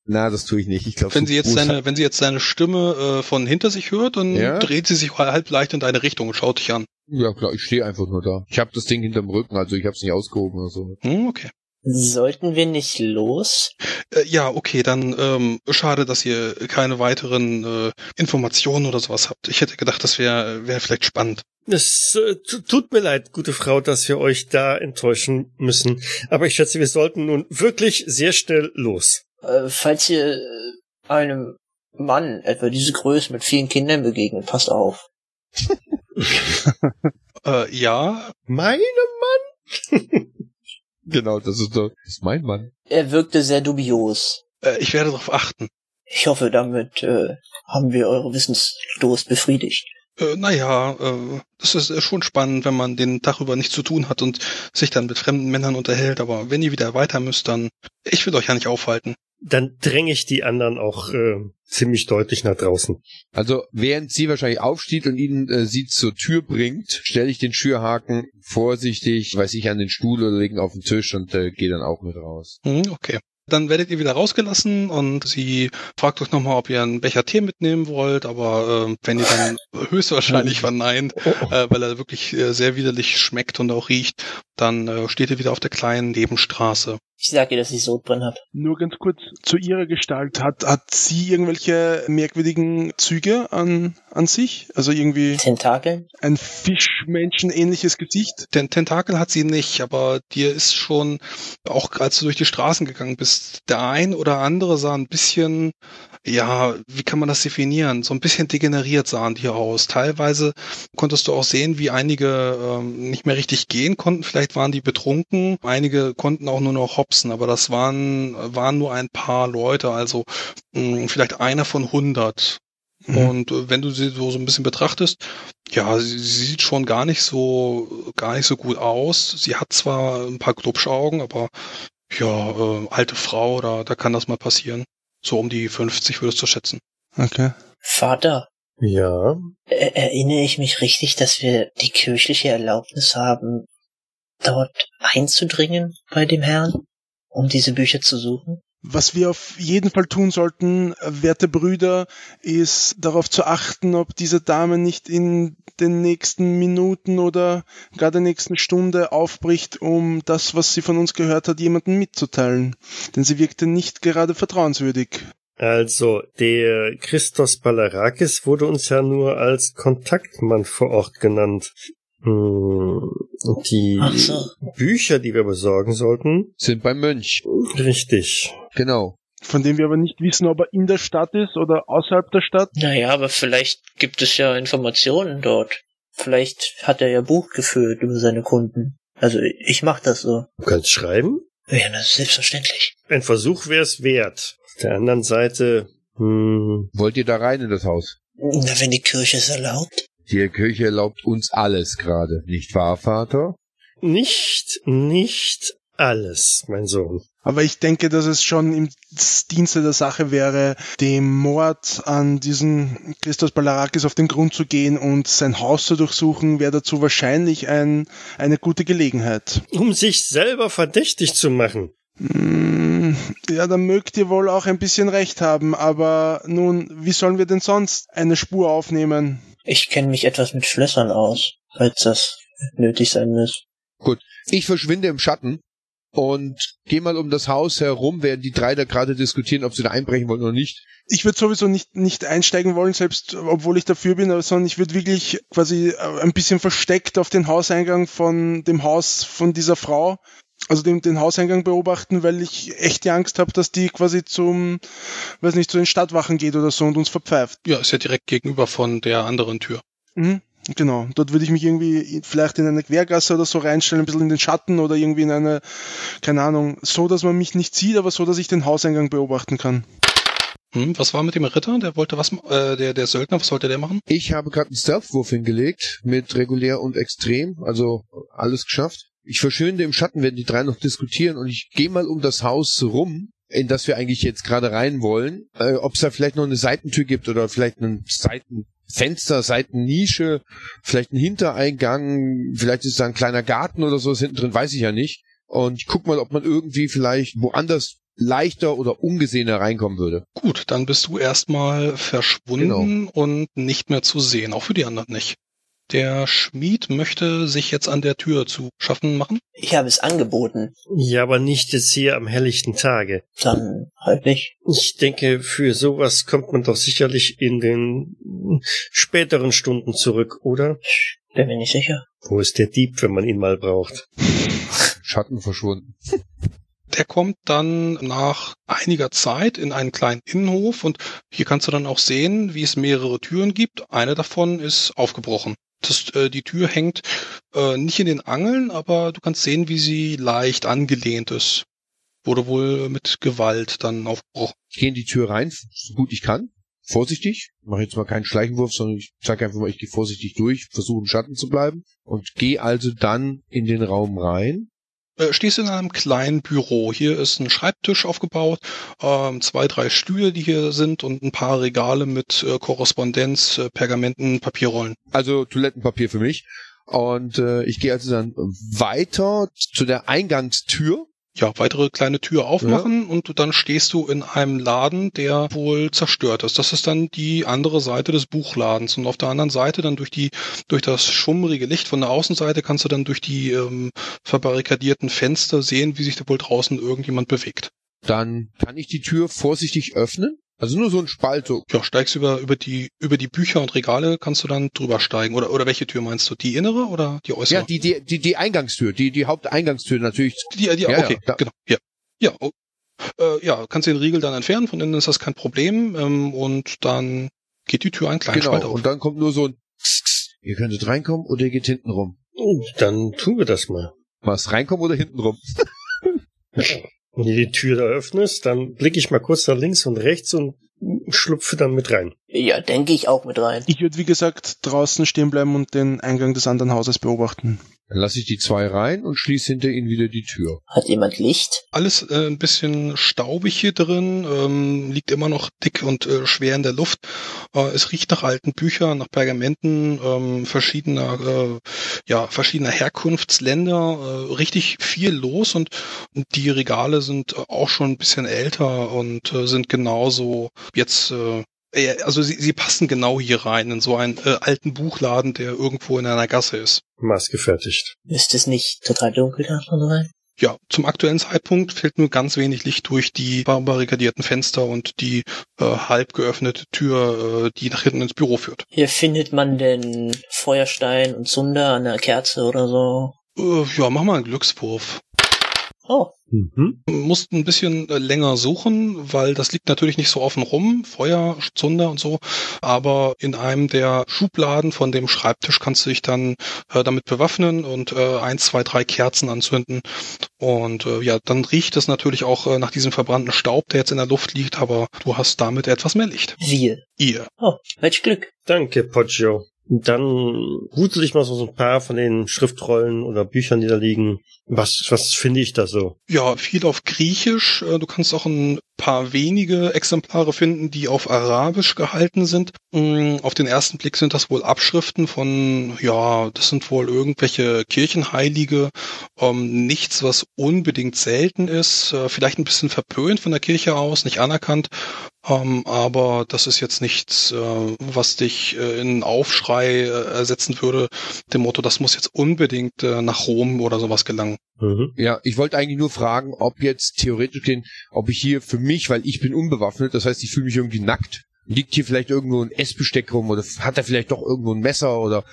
na, das tue ich nicht. Ich glaube, Wenn sie jetzt seine, wenn sie jetzt seine Stimme äh, von hinter sich hört, dann Ja. dreht sie sich halb leicht in deine Richtung und schaut dich an. Ja klar, ich stehe einfach nur da. Ich habe das Ding hinterm Rücken, also ich habe es nicht ausgehoben oder so. Hm, okay. Sollten wir nicht los? Äh, ja, okay, dann ähm, schade, dass ihr keine weiteren äh, Informationen oder sowas habt. Ich hätte gedacht, das wäre wär vielleicht spannend. Es äh, tu- tut mir leid, gute Frau, dass wir euch da enttäuschen müssen. Aber ich schätze, wir sollten nun wirklich sehr schnell los. Äh, falls ihr äh, einem Mann etwa diese Größe mit vielen Kindern begegnet, passt auf. Äh, ja, Meine Mann? Genau, das ist das ist mein Mann. Er wirkte sehr dubios. äh, ich werde darauf achten. Ich hoffe, damit äh, haben wir eure Wissensdurst befriedigt. Äh, naja, äh, das ist äh, schon spannend, wenn man den Tag über nichts zu tun hat und sich dann mit fremden Männern unterhält. Aber wenn ihr wieder weiter müsst, dann ich will euch ja nicht aufhalten. Dann dränge ich die anderen auch äh, ziemlich deutlich nach draußen. Also während sie wahrscheinlich aufsteht und ihn äh, sie zur Tür bringt, stelle ich den Schürhaken vorsichtig, weiß ich, an den Stuhl oder legen auf den Tisch und äh, gehe dann auch mit raus. Hm, okay. Dann werdet ihr wieder rausgelassen und sie fragt euch nochmal, ob ihr einen Becher Tee mitnehmen wollt, aber äh, wenn ihr dann höchstwahrscheinlich verneint, Oh, oh. äh, weil er wirklich äh, sehr widerlich schmeckt und auch riecht, dann äh, steht ihr wieder auf der kleinen Nebenstraße. Ich sag ihr, dass ich Sodbrennen hab. Nur ganz kurz zu ihrer Gestalt. Hat, hat sie irgendwelche merkwürdigen Züge an, an sich? Also irgendwie Tentakeln? ein Fischmenschenähnliches Gesicht? Den Tentakel hat sie nicht, aber dir ist schon, auch als du durch die Straßen gegangen bist, der ein oder andere sah ein bisschen, ja, wie kann man das definieren? So ein bisschen degeneriert sahen die aus. Teilweise konntest du auch sehen, wie einige ähm, nicht mehr richtig gehen konnten. Vielleicht waren die betrunken. Einige konnten auch nur noch hopsen, aber das waren, waren nur ein paar Leute, also mh, vielleicht einer von hundert. Mhm. Und äh, wenn du sie so, so ein bisschen betrachtest, ja, sie, sie sieht schon gar nicht so, gar nicht so gut aus. Sie hat zwar ein paar Glubschaugen, aber ja, äh, alte Frau, da, da kann das mal passieren. So um die 50 würdest du schätzen. Okay. Vater, Ja, er erinnere ich mich richtig, dass wir die kirchliche Erlaubnis haben, dort einzudringen bei dem Herrn, um diese Bücher zu suchen? Was wir auf jeden Fall tun sollten, werte Brüder, ist darauf zu achten, ob diese Dame nicht in den nächsten Minuten oder gar der nächsten Stunde aufbricht, um das, was sie von uns gehört hat, jemandem mitzuteilen. Denn sie wirkte nicht gerade vertrauenswürdig. Also, der Christos Balarakis wurde uns ja nur als Kontaktmann vor Ort genannt. Hm, Die so. Bücher, die wir besorgen sollten, Sind beim Mönch. richtig. Genau. Von dem wir aber nicht wissen, ob er in der Stadt ist oder außerhalb der Stadt. Naja, aber vielleicht gibt es ja Informationen dort. Vielleicht hat er ja Buch geführt über seine Kunden. Also ich mach das so. Du kannst schreiben? Ja, das ist selbstverständlich. Ein Versuch wäre es wert. Auf der anderen Seite, hm, Wollt ihr da rein in das Haus? Na, wenn die Kirche es erlaubt. Die Kirche erlaubt uns alles gerade, nicht wahr, Vater? nicht, nicht alles, mein Sohn. Aber ich denke, dass es schon im Dienste der Sache wäre, dem Mord an diesen Christos Balarakis auf den Grund zu gehen und sein Haus zu durchsuchen, wäre dazu wahrscheinlich ein, eine gute Gelegenheit. Um sich selber verdächtig zu machen. Hm, Ja, da mögt ihr wohl auch ein bisschen recht haben, aber nun, wie sollen wir denn sonst eine Spur aufnehmen? Ich kenne mich etwas mit Schlössern aus, falls das nötig sein muss. Ich verschwinde im Schatten und gehe mal um das Haus herum, während die drei da gerade diskutieren, ob sie da einbrechen wollen oder nicht. Ich würde sowieso nicht, nicht einsteigen wollen, selbst obwohl ich dafür bin, aber sondern ich würde wirklich quasi äh, ein bisschen versteckt auf den Hauseingang von dem Haus von dieser Frau, also den, den Hauseingang beobachten, weil ich echt die Angst habe, dass die quasi zum, weiß nicht, zu den Stadtwachen geht oder so und uns verpfeift. Ja, ist ja direkt gegenüber von der anderen Tür. Mhm. Genau, dort würde ich mich irgendwie vielleicht in eine Quergasse oder so reinstellen, ein bisschen in den Schatten oder irgendwie in eine, keine Ahnung, so, dass man mich nicht sieht, aber so, dass ich den Hauseingang beobachten kann. Hm, was war mit dem Ritter? Der wollte was, ma- äh, der, der Söldner, was wollte der machen? Ich habe gerade einen Stealth-Wurf hingelegt mit regulär und extrem, also alles geschafft. Ich verschwinde im Schatten, werden die drei noch diskutieren und ich gehe mal um das Haus rum, in das wir eigentlich jetzt gerade rein wollen, äh, ob es da vielleicht noch eine Seitentür gibt oder vielleicht ein Seitenfenster, Seitennische, vielleicht ein Hintereingang, vielleicht ist da ein kleiner Garten oder so, ist hinten drin, weiß ich ja nicht. Und ich guck mal, ob man irgendwie vielleicht woanders leichter oder ungesehener reinkommen würde. Gut, dann bist du erstmal verschwunden und nicht mehr zu sehen, auch für die anderen nicht. Der Schmied möchte sich jetzt an der Tür zu schaffen machen. Ich habe es angeboten. Ja, aber nicht jetzt hier am helllichten Tage. Dann halt nicht. Ich denke, für sowas kommt man doch sicherlich in den späteren Stunden zurück, oder? Bin mir nicht sicher. Wo ist der Dieb, wenn man ihn mal braucht? Schatten verschwunden. Der kommt dann nach einiger Zeit in einen kleinen Innenhof und hier kannst du dann auch sehen, wie es mehrere Türen gibt. Eine davon ist aufgebrochen. Das, äh, die Tür hängt äh, nicht in den Angeln, aber du kannst sehen, wie sie leicht angelehnt ist. Wurde wohl mit Gewalt dann aufgebrochen. Ich gehe in die Tür rein, so gut ich kann. Vorsichtig. Mache jetzt mal keinen Schleichenwurf, sondern ich sage einfach mal, ich gehe vorsichtig durch, versuche im Schatten zu bleiben und gehe also dann in den Raum rein. Äh, stehst in einem kleinen Büro. Hier ist ein Schreibtisch aufgebaut, ähm, zwei, drei Stühle, die hier sind und ein paar Regale mit äh, Korrespondenz, äh, Pergamenten, Papierrollen. Also Toilettenpapier für mich. Und äh, ich gehe also dann weiter zu der Eingangstür. Ja, weitere kleine Tür aufmachen und dann stehst du in einem Laden, der wohl zerstört ist. Das ist dann die andere Seite des Buchladens und auf der anderen Seite dann durch die durch das schummrige Licht von der Außenseite kannst du dann durch die ähm, verbarrikadierten Fenster sehen, wie sich da wohl draußen irgendjemand bewegt. Dann kann ich die Tür vorsichtig öffnen. Also nur so ein Spalt. So. Ja, steigst über über die über die Bücher und Regale kannst du dann drüber steigen oder oder welche Tür meinst du? Die innere oder die äußere? Ja, die, die, die, die Eingangstür, die, die Haupteingangstür natürlich. Die, die, Ja, okay, ja, genau. Ja, ja, oh. äh, ja, kannst den Riegel dann entfernen. Von innen ist das kein Problem. Ähm, und dann geht die Tür einen kleinen Spalt Genau. auf. Und dann kommt nur so ein Kss, Kss. Ihr könntet reinkommen oder ihr geht hinten rum. Dann tun wir das mal. Was, reinkommen oder hinten rum? Wenn du die Tür da öffnest, dann blicke ich mal kurz nach links und rechts und schlupfe dann mit rein. Ja, denke ich auch mit rein. Ich würde, wie gesagt, draußen stehen bleiben und den Eingang des anderen Hauses beobachten. Dann lasse ich die zwei rein und schließe hinter ihnen wieder die Tür. Hat jemand Licht? Alles äh, ein bisschen staubig hier drin, ähm, liegt immer noch dick und äh, schwer in der Luft. Äh, es riecht nach alten Büchern, nach Pergamenten ähm, verschiedener, äh, ja, verschiedener Herkunftsländer. Äh, richtig viel los und die Regale sind auch schon ein bisschen älter und äh, sind genauso jetzt äh, äh, also sie, sie passen genau hier rein, in so einen äh, alten Buchladen, der irgendwo in einer Gasse ist. Maßgefertigt. Ist es nicht total dunkel da von rein? Ja, zum aktuellen Zeitpunkt fällt nur ganz wenig Licht durch die barrikadierten Fenster und die äh, halb geöffnete Tür, äh, die nach hinten ins Büro führt. Hier findet man denn Feuerstein und Zunder an der Kerze oder so. Äh, ja, mach mal einen Glückswurf. Oh, Mhm. mussten ein bisschen äh, länger suchen, weil das liegt natürlich nicht so offen rum, Feuer, Zunder und so, aber in einem der Schubladen von dem Schreibtisch kannst du dich dann äh, damit bewaffnen und äh, ein, zwei, drei Kerzen anzünden und äh, ja, dann riecht es natürlich auch äh, nach diesem verbrannten Staub, der jetzt in der Luft liegt, aber du hast damit etwas mehr Licht. wir. Ihr. Oh, welch Glück. Danke, Poggio. Dann wusel ich mal so ein paar von den Schriftrollen oder Büchern, die da liegen. Was, was finde ich da so? Ja, viel auf Griechisch. Äh, Du kannst auch ein paar wenige Exemplare finden, die auf Arabisch gehalten sind. Mm, Auf den ersten Blick sind das wohl Abschriften von, ja, das sind wohl irgendwelche Kirchenheilige. Ähm, nichts, was unbedingt selten ist. Äh, Vielleicht ein bisschen verpönt von der Kirche aus, nicht anerkannt. Ähm, aber das ist jetzt nichts, äh, was dich äh, in Aufschrei äh, ersetzen würde. Dem Motto, das muss jetzt unbedingt äh, nach Rom oder sowas gelangen. Mhm. Ja, ich wollte eigentlich nur fragen, ob jetzt theoretisch den, ob ich hier für mich, weil ich bin unbewaffnet, das heißt, ich fühle mich irgendwie nackt. Liegt hier vielleicht irgendwo ein Essbesteck rum oder hat er vielleicht doch irgendwo ein Messer oder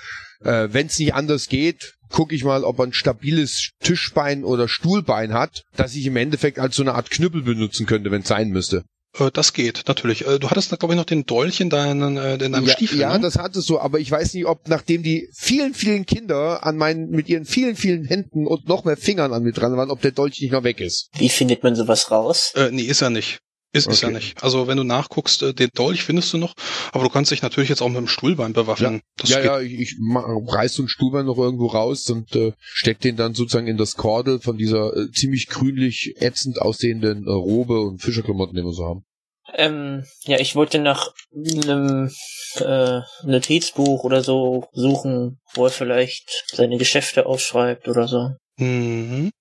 äh, wenn es nicht anders geht, gucke ich mal, ob er ein stabiles Tischbein oder Stuhlbein hat, dass ich im Endeffekt als so eine Art Knüppel benutzen könnte, wenn es sein müsste. Äh, Das geht, natürlich. Äh, Du hattest da, glaube ich, noch den Dolch in, deinen, äh, in deinem ja, Stiefel. ja ne? das hat es so, aber ich weiß nicht, ob nachdem die vielen, vielen Kinder an meinen, mit ihren vielen, vielen Händen und noch mehr Fingern an mir dran waren, ob der Dolch nicht noch weg ist. Wie findet man sowas raus? Äh, nee, ist er nicht. Ist, ist er Okay. nicht. Also wenn du nachguckst, äh, den Dolch findest du noch, aber du kannst dich natürlich jetzt auch mit dem Stuhlbein bewaffnen. Das ja, geht. ja, ich, reiß so einen Stuhlbein noch irgendwo raus und äh, steck den dann sozusagen in das Kordel von dieser äh, ziemlich grünlich ätzend aussehenden äh, Robe und Fischerklamotten, die wir so haben. Ähm, ja, ich wollte nach einem äh, Notizbuch oder so suchen, wo er vielleicht seine Geschäfte aufschreibt oder so. Mhm.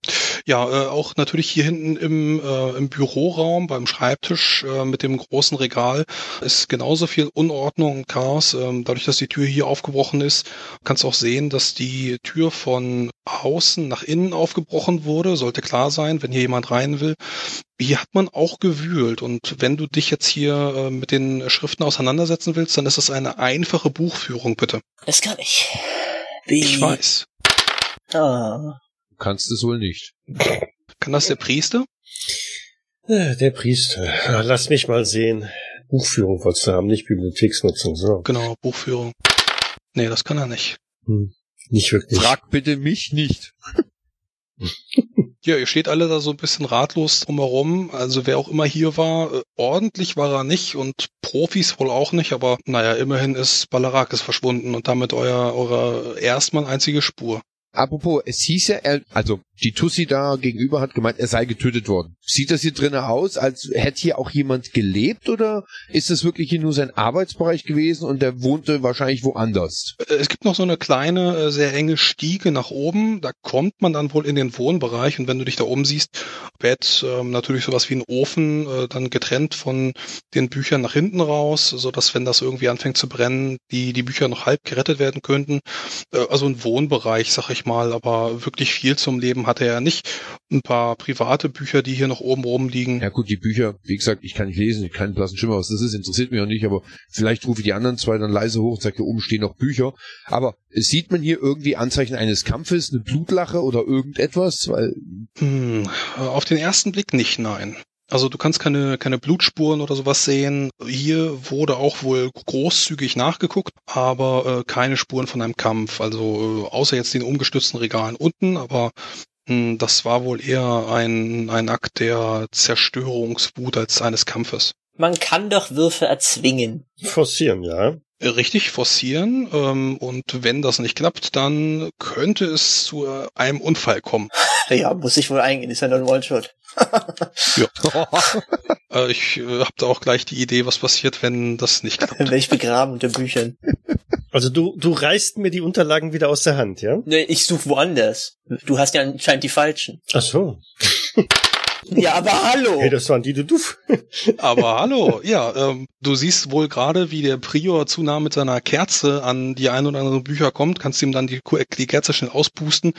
Ja, äh, auch natürlich hier hinten im, äh, im Büroraum beim Schreibtisch äh, mit dem großen Regal ist genauso viel Unordnung und Chaos. Ähm, dadurch, dass die Tür hier aufgebrochen ist, kannst du auch sehen, dass die Tür von außen nach innen aufgebrochen wurde. Sollte klar sein, wenn hier jemand rein will. Hier hat man auch gewühlt und wenn du dich jetzt hier äh, mit den Schriften auseinandersetzen willst, dann ist das eine einfache Buchführung, bitte. Das kann ich. Wie? Ich weiß. Ah, kannst es wohl nicht. Kann das der Priester? Äh, Der Priester. Lass mich mal sehen. Buchführung wolltest du haben, nicht Bibliotheksnutzung. So. Genau, Buchführung. Nee, das kann er nicht. Hm. Nicht wirklich. Frag bitte mich nicht. Ja, ihr steht alle da so ein bisschen ratlos drumherum. Also wer auch immer hier war, äh, ordentlich war er nicht und Profis wohl auch nicht, aber naja, immerhin ist Balarakis verschwunden und damit euer, eure erstmal einzige Spur. Apropos, es hieß ja, also die Tussi da gegenüber hat gemeint, er sei getötet worden. Sieht das hier drinnen aus, als hätte hier auch jemand gelebt oder ist das wirklich hier nur sein Arbeitsbereich gewesen und der wohnte wahrscheinlich woanders? Äh, Es gibt noch so eine kleine, äh, sehr enge Stiege nach oben. Da kommt man dann wohl in den Wohnbereich und wenn du dich da oben siehst, Bett, ähm, natürlich sowas wie ein Ofen, äh, dann getrennt von den Büchern nach hinten raus, so dass wenn das irgendwie anfängt zu brennen, die die Bücher noch halb gerettet werden könnten. Also ein Wohnbereich, sag ich mal, aber wirklich viel zum Leben hatte er nicht. Ein paar private Bücher, die hier noch oben rumliegen. Ja gut, die Bücher, wie gesagt, ich kann nicht lesen, ich kann blassen Schimmer, was das ist, interessiert mich auch nicht, aber vielleicht rufe ich die anderen zwei dann leise hoch und sage, hier oben stehen noch Bücher. Aber sieht man hier irgendwie Anzeichen eines Kampfes, eine Blutlache oder irgendetwas? Weil Hm, auf den ersten Blick nicht, nein. Also du kannst keine, keine Blutspuren oder sowas sehen. Hier wurde auch wohl großzügig nachgeguckt, aber äh, keine Spuren von einem Kampf. Also äh, außer jetzt den umgestützten Regalen unten, aber das war wohl eher ein, ein Akt der Zerstörungswut als eines Kampfes. man kann doch Würfe erzwingen. Forcieren, ja. richtig forcieren ähm, und wenn das nicht klappt, dann könnte es zu äh, einem Unfall kommen. Ja, muss ich wohl eingehen, ist ja nur ein One-Shot. Äh, ich äh, habe da auch gleich die Idee, was passiert, wenn das nicht klappt. Werde ich begraben unter Büchern. Also du, du reißt mir die Unterlagen wieder aus der Hand, ja? Nee, ich suche woanders. Du hast ja anscheinend die falschen. Ach so. Ja, aber hallo! Hey, das waren die, du duff. Aber hallo, ja, ähm, du siehst wohl gerade, wie der Prior zu nah mit seiner Kerze an die ein oder anderen Bücher kommt, kannst ihm dann die, die Kerze schnell auspusten,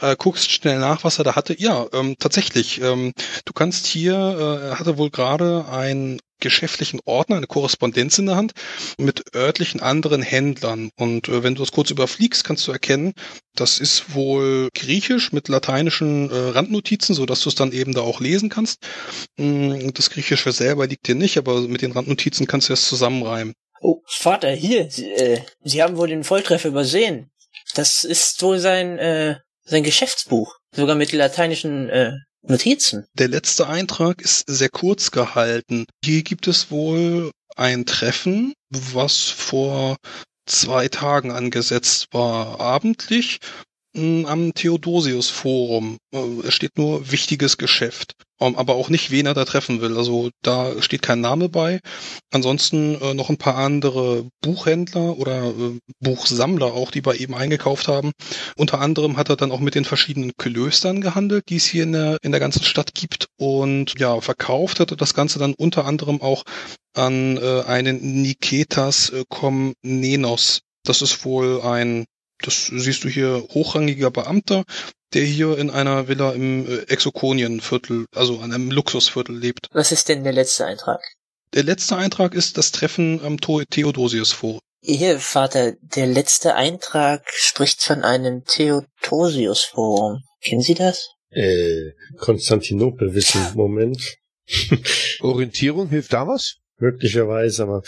äh, guckst schnell nach, was er da hatte. Ja, ähm, tatsächlich, ähm, du kannst hier, äh, er hatte wohl gerade einen geschäftlichen Ordner, eine Korrespondenz in der Hand mit örtlichen anderen Händlern. Und äh, wenn du das kurz überfliegst, kannst du erkennen, das ist wohl griechisch mit lateinischen äh, Randnotizen, so du es dann eben da auch lesen kannst. Mm, Das Griechische selber liegt dir nicht, aber mit den Randnotizen kannst du es zusammenreimen. Oh, Vater, hier, Sie, äh, Sie haben wohl den Volltreffer übersehen. Das ist wohl sein, äh, sein Geschäftsbuch. Sogar mit lateinischen, äh, Notizen. Der letzte Eintrag ist sehr kurz gehalten. Hier gibt es wohl ein Treffen, was vor zwei Tagen angesetzt war, abendlich am Theodosius Forum. Äh, Es steht nur wichtiges Geschäft, Ähm, aber auch nicht, wen er da treffen will. Also da steht kein Name bei. Ansonsten äh, noch ein paar andere Buchhändler oder äh, Buchsammler auch, die bei ihm eingekauft haben. Unter anderem hat er dann auch mit den verschiedenen Klöstern gehandelt, die es hier in der, in der ganzen Stadt gibt. Und ja, verkauft hat er das Ganze dann unter anderem auch an äh, einen Niketas Komnenos. Das ist wohl ein, das siehst du hier, hochrangiger Beamter, der hier in einer Villa im äh, Exokonienviertel, also an einem Luxusviertel lebt. Was ist denn der letzte Eintrag? Der letzte Eintrag ist das Treffen am Theodosius Forum. Hier, Vater, der letzte Eintrag spricht von einem Theodosius-Forum. Kennen Sie das? Äh, Konstantinopel wissen. Moment. Orientierung, hilft da was? Möglicherweise, aber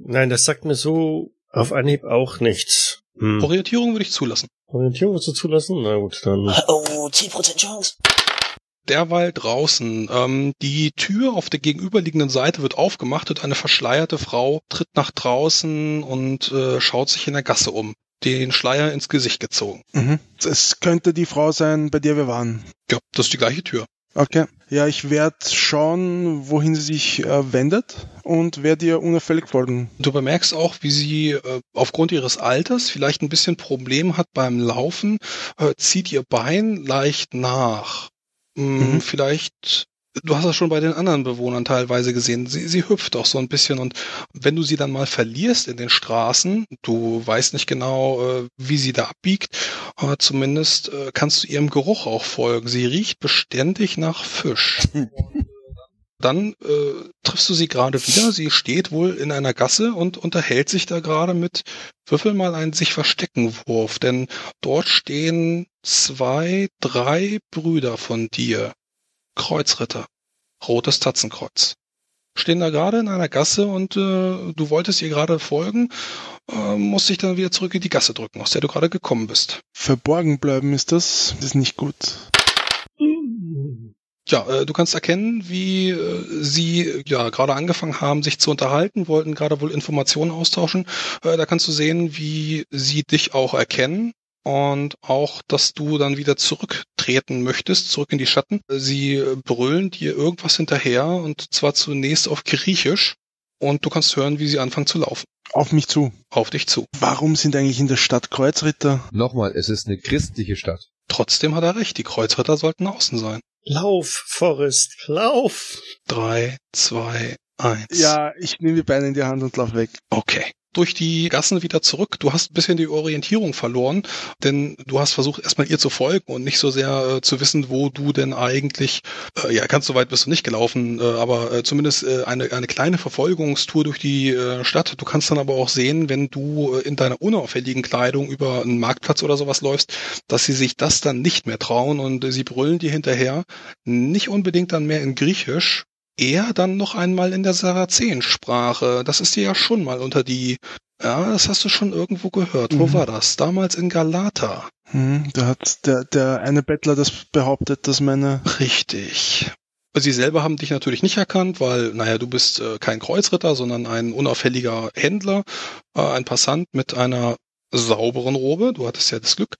nein, das sagt mir so auf Anhieb auch nichts. Hm. Orientierung würde ich zulassen. Orientierung willst du zulassen? Na gut, dann. Oh, 10% Chance. Derweil draußen. Ähm, die Tür auf der gegenüberliegenden Seite wird aufgemacht und eine verschleierte Frau tritt nach draußen und äh, schaut sich in der Gasse um. Den Schleier ins Gesicht gezogen. Mhm. Es könnte die Frau sein, bei der wir waren. Ja, das ist die gleiche Tür. Okay. Ja, ich werde schauen, wohin sie sich äh, wendet und werde ihr unauffällig folgen. Du bemerkst auch, wie sie äh, aufgrund ihres Alters vielleicht ein bisschen Problem hat beim Laufen, äh, zieht ihr Bein leicht nach. Hm, Mhm. Vielleicht, du hast das schon bei den anderen Bewohnern teilweise gesehen, sie, sie hüpft auch so ein bisschen und wenn du sie dann mal verlierst in den Straßen, du weißt nicht genau, äh, wie sie da abbiegt, aber zumindest äh, kannst du ihrem Geruch auch folgen. Sie riecht beständig nach Fisch. Dann äh, triffst du sie gerade wieder. Sie steht wohl in einer Gasse und unterhält sich da gerade mit Würfel mal einen sich verstecken Wurf, denn dort stehen zwei, drei Brüder von dir. Kreuzritter. Rotes Tatzenkreuz. Stehen da gerade in einer Gasse und äh, du wolltest ihr gerade folgen, äh, musst dich dann wieder zurück in die Gasse drücken, aus der du gerade gekommen bist. Verborgen bleiben ist das. Das ist nicht gut. Ja, äh, du kannst erkennen, wie äh, sie ja gerade angefangen haben, sich zu unterhalten, wollten gerade wohl Informationen austauschen. Äh, da kannst du sehen, wie sie dich auch erkennen und auch, dass du dann wieder zurücktreten möchtest, zurück in die Schatten. Sie äh, brüllen dir irgendwas hinterher und zwar zunächst auf Griechisch und du kannst hören, wie sie anfangen zu laufen. Auf mich zu. Auf dich zu. Warum sind eigentlich in der Stadt Kreuzritter? Nochmal, es ist eine christliche Stadt. Trotzdem hat er recht, die Kreuzritter sollten außen sein. Lauf, Forrest, lauf! Drei, zwei, eins. Ja, ich nehme die Beine in die Hand und lauf weg. Okay. Durch die Gassen wieder zurück. Du hast ein bisschen die Orientierung verloren, denn du hast versucht, erstmal ihr zu folgen und nicht so sehr äh, zu wissen, wo du denn eigentlich, äh, ja, ganz so weit bist du nicht gelaufen, äh, aber äh, zumindest äh, eine, eine kleine Verfolgungstour durch die äh, Stadt. Du kannst dann aber auch sehen, wenn du in deiner unauffälligen Kleidung über einen Marktplatz oder sowas läufst, dass sie sich das dann nicht mehr trauen und sie brüllen dir hinterher. Nicht unbedingt dann mehr in Griechisch, eher dann noch einmal in der Sarazensprache. Das ist dir ja schon mal unter die, ja, das hast du schon irgendwo gehört. Wo Mhm. war das? Damals in Galata. Hm, da hat der, der eine Bettler das behauptet, dass meine... Richtig. Sie selber haben dich natürlich nicht erkannt, weil, naja, du bist äh, kein Kreuzritter, sondern ein unauffälliger Händler, äh, ein Passant mit einer sauberen Robe. Du hattest ja das Glück.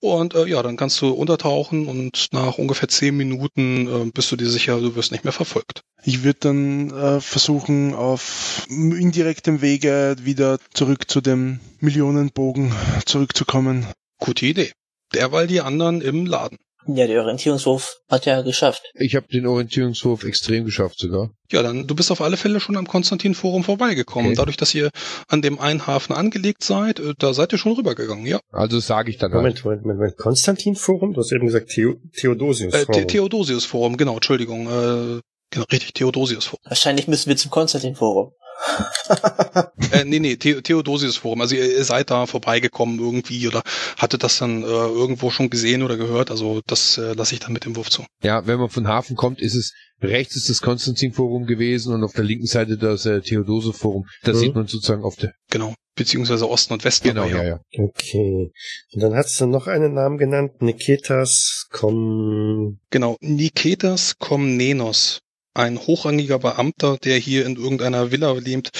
Und äh, ja, dann kannst du untertauchen und nach ungefähr zehn Minuten äh, bist du dir sicher, du wirst nicht mehr verfolgt. Ich würde dann äh, versuchen, auf indirektem Wege wieder zurück zu dem Millionenbogen zurückzukommen. Gute Idee. Derweil die anderen im Laden. Ja, der Orientierungswurf hat ja geschafft. Ich habe den Orientierungswurf extrem geschafft sogar. Ja, dann du bist auf alle Fälle schon am Konstantin-Forum vorbeigekommen. Okay. Dadurch, dass ihr an dem einen Hafen angelegt seid, äh, da seid ihr schon rübergegangen, ja. Also sage ich dann halt. Moment, Moment, Moment, Moment. Konstantin-Forum? Du hast eben gesagt Theo Äh, Theodosius-Forum. The Theodosius-Forum, genau, Entschuldigung. Äh, genau, richtig, Theodosius-Forum. Wahrscheinlich müssen wir zum Konstantin-Forum. äh, nee, nee, The Theodosius-Forum. Also ihr, ihr seid da vorbeigekommen irgendwie oder hattet das dann äh, irgendwo schon gesehen oder gehört. Also das äh, lasse ich dann mit dem Wurf zu. Ja, wenn man von Hafen kommt, ist es rechts ist das Konstantin-Forum gewesen und auf der linken Seite das äh, Theodose-Forum. Da Mhm. sieht man sozusagen auf der. Genau. Beziehungsweise Osten und Westen. Genau, ja, ja. Okay. Und dann hast du noch einen Namen genannt. Niketas Kom... Genau, Niketas Komnenos, ein hochrangiger Beamter, der hier in irgendeiner Villa lebt,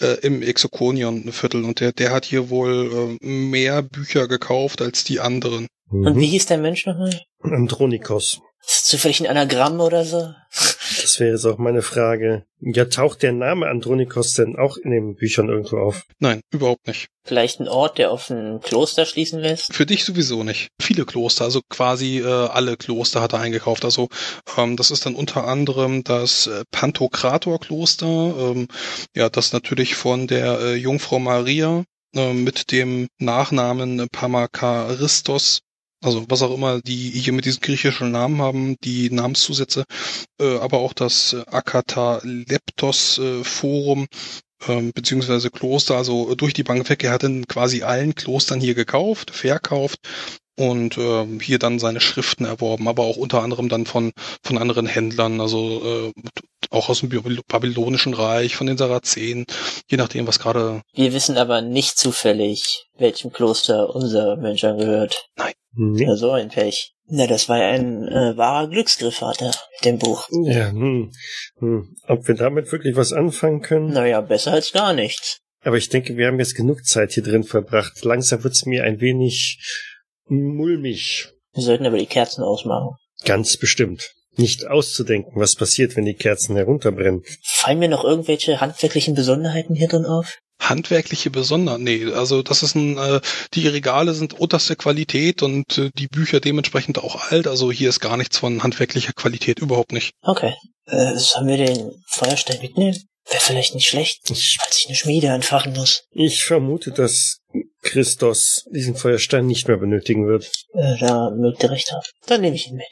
äh, im Exokonion-Viertel. Und der, der hat hier wohl äh, mehr Bücher gekauft als die anderen. Und Mhm. wie hieß der Mensch nochmal? Andronikos. Ist das zufällig ein Anagramm oder so? Das wäre jetzt auch meine Frage. Ja, taucht der Name Andronikos denn auch in den Büchern irgendwo auf? Nein, überhaupt nicht. Vielleicht ein Ort, der auf ein Kloster schließen lässt? Für dich sowieso nicht. Viele Kloster, also quasi äh, alle Kloster hat er eingekauft. Also ähm, das ist dann unter anderem das äh, Pantokrator-Kloster, ähm, ja, das natürlich von der äh, Jungfrau Maria äh, mit dem Nachnamen Pamakaristos, also was auch immer die hier mit diesen griechischen Namen haben, die Namenszusätze, äh, aber auch das äh, Akataleptos-Forum, ähm, beziehungsweise Kloster, also durch die Bank weg. Er hat in quasi allen Klostern hier gekauft, verkauft und ähm, hier dann seine Schriften erworben, aber auch unter anderem dann von von anderen Händlern, also äh, auch aus dem Babyl- babylonischen Reich, von den Sarazenen, je nachdem, was gerade. Wir wissen aber nicht zufällig, welchem Kloster unser Mensch angehört. Nee. Ja, so ein Pech. Na, das war ja ein äh, wahrer Glücksgriff, Vater, mit dem Buch. Ja, hm, hm. Ob wir damit wirklich was anfangen können? Naja, besser als gar nichts. Aber ich denke, wir haben jetzt genug Zeit hier drin verbracht. Langsam wird's mir ein wenig mulmig. Wir sollten aber die Kerzen ausmachen. Ganz bestimmt. Nicht auszudenken, was passiert, wenn die Kerzen herunterbrennen. Fallen mir noch irgendwelche handwerklichen Besonderheiten hier drin auf? Handwerkliche Besonder, nee, also das ist ein, äh, die Regale sind unterste Qualität und äh, die Bücher dementsprechend auch alt, also hier ist gar nichts von handwerklicher Qualität, überhaupt nicht. Okay. Äh, sollen wir den Feuerstein mitnehmen? Wäre vielleicht nicht schlecht, falls ich eine Schmiede anfachen muss. Ich vermute, dass Christos diesen Feuerstein nicht mehr benötigen wird. Äh, da mögt ihr recht haben. Dann nehme ich ihn mit.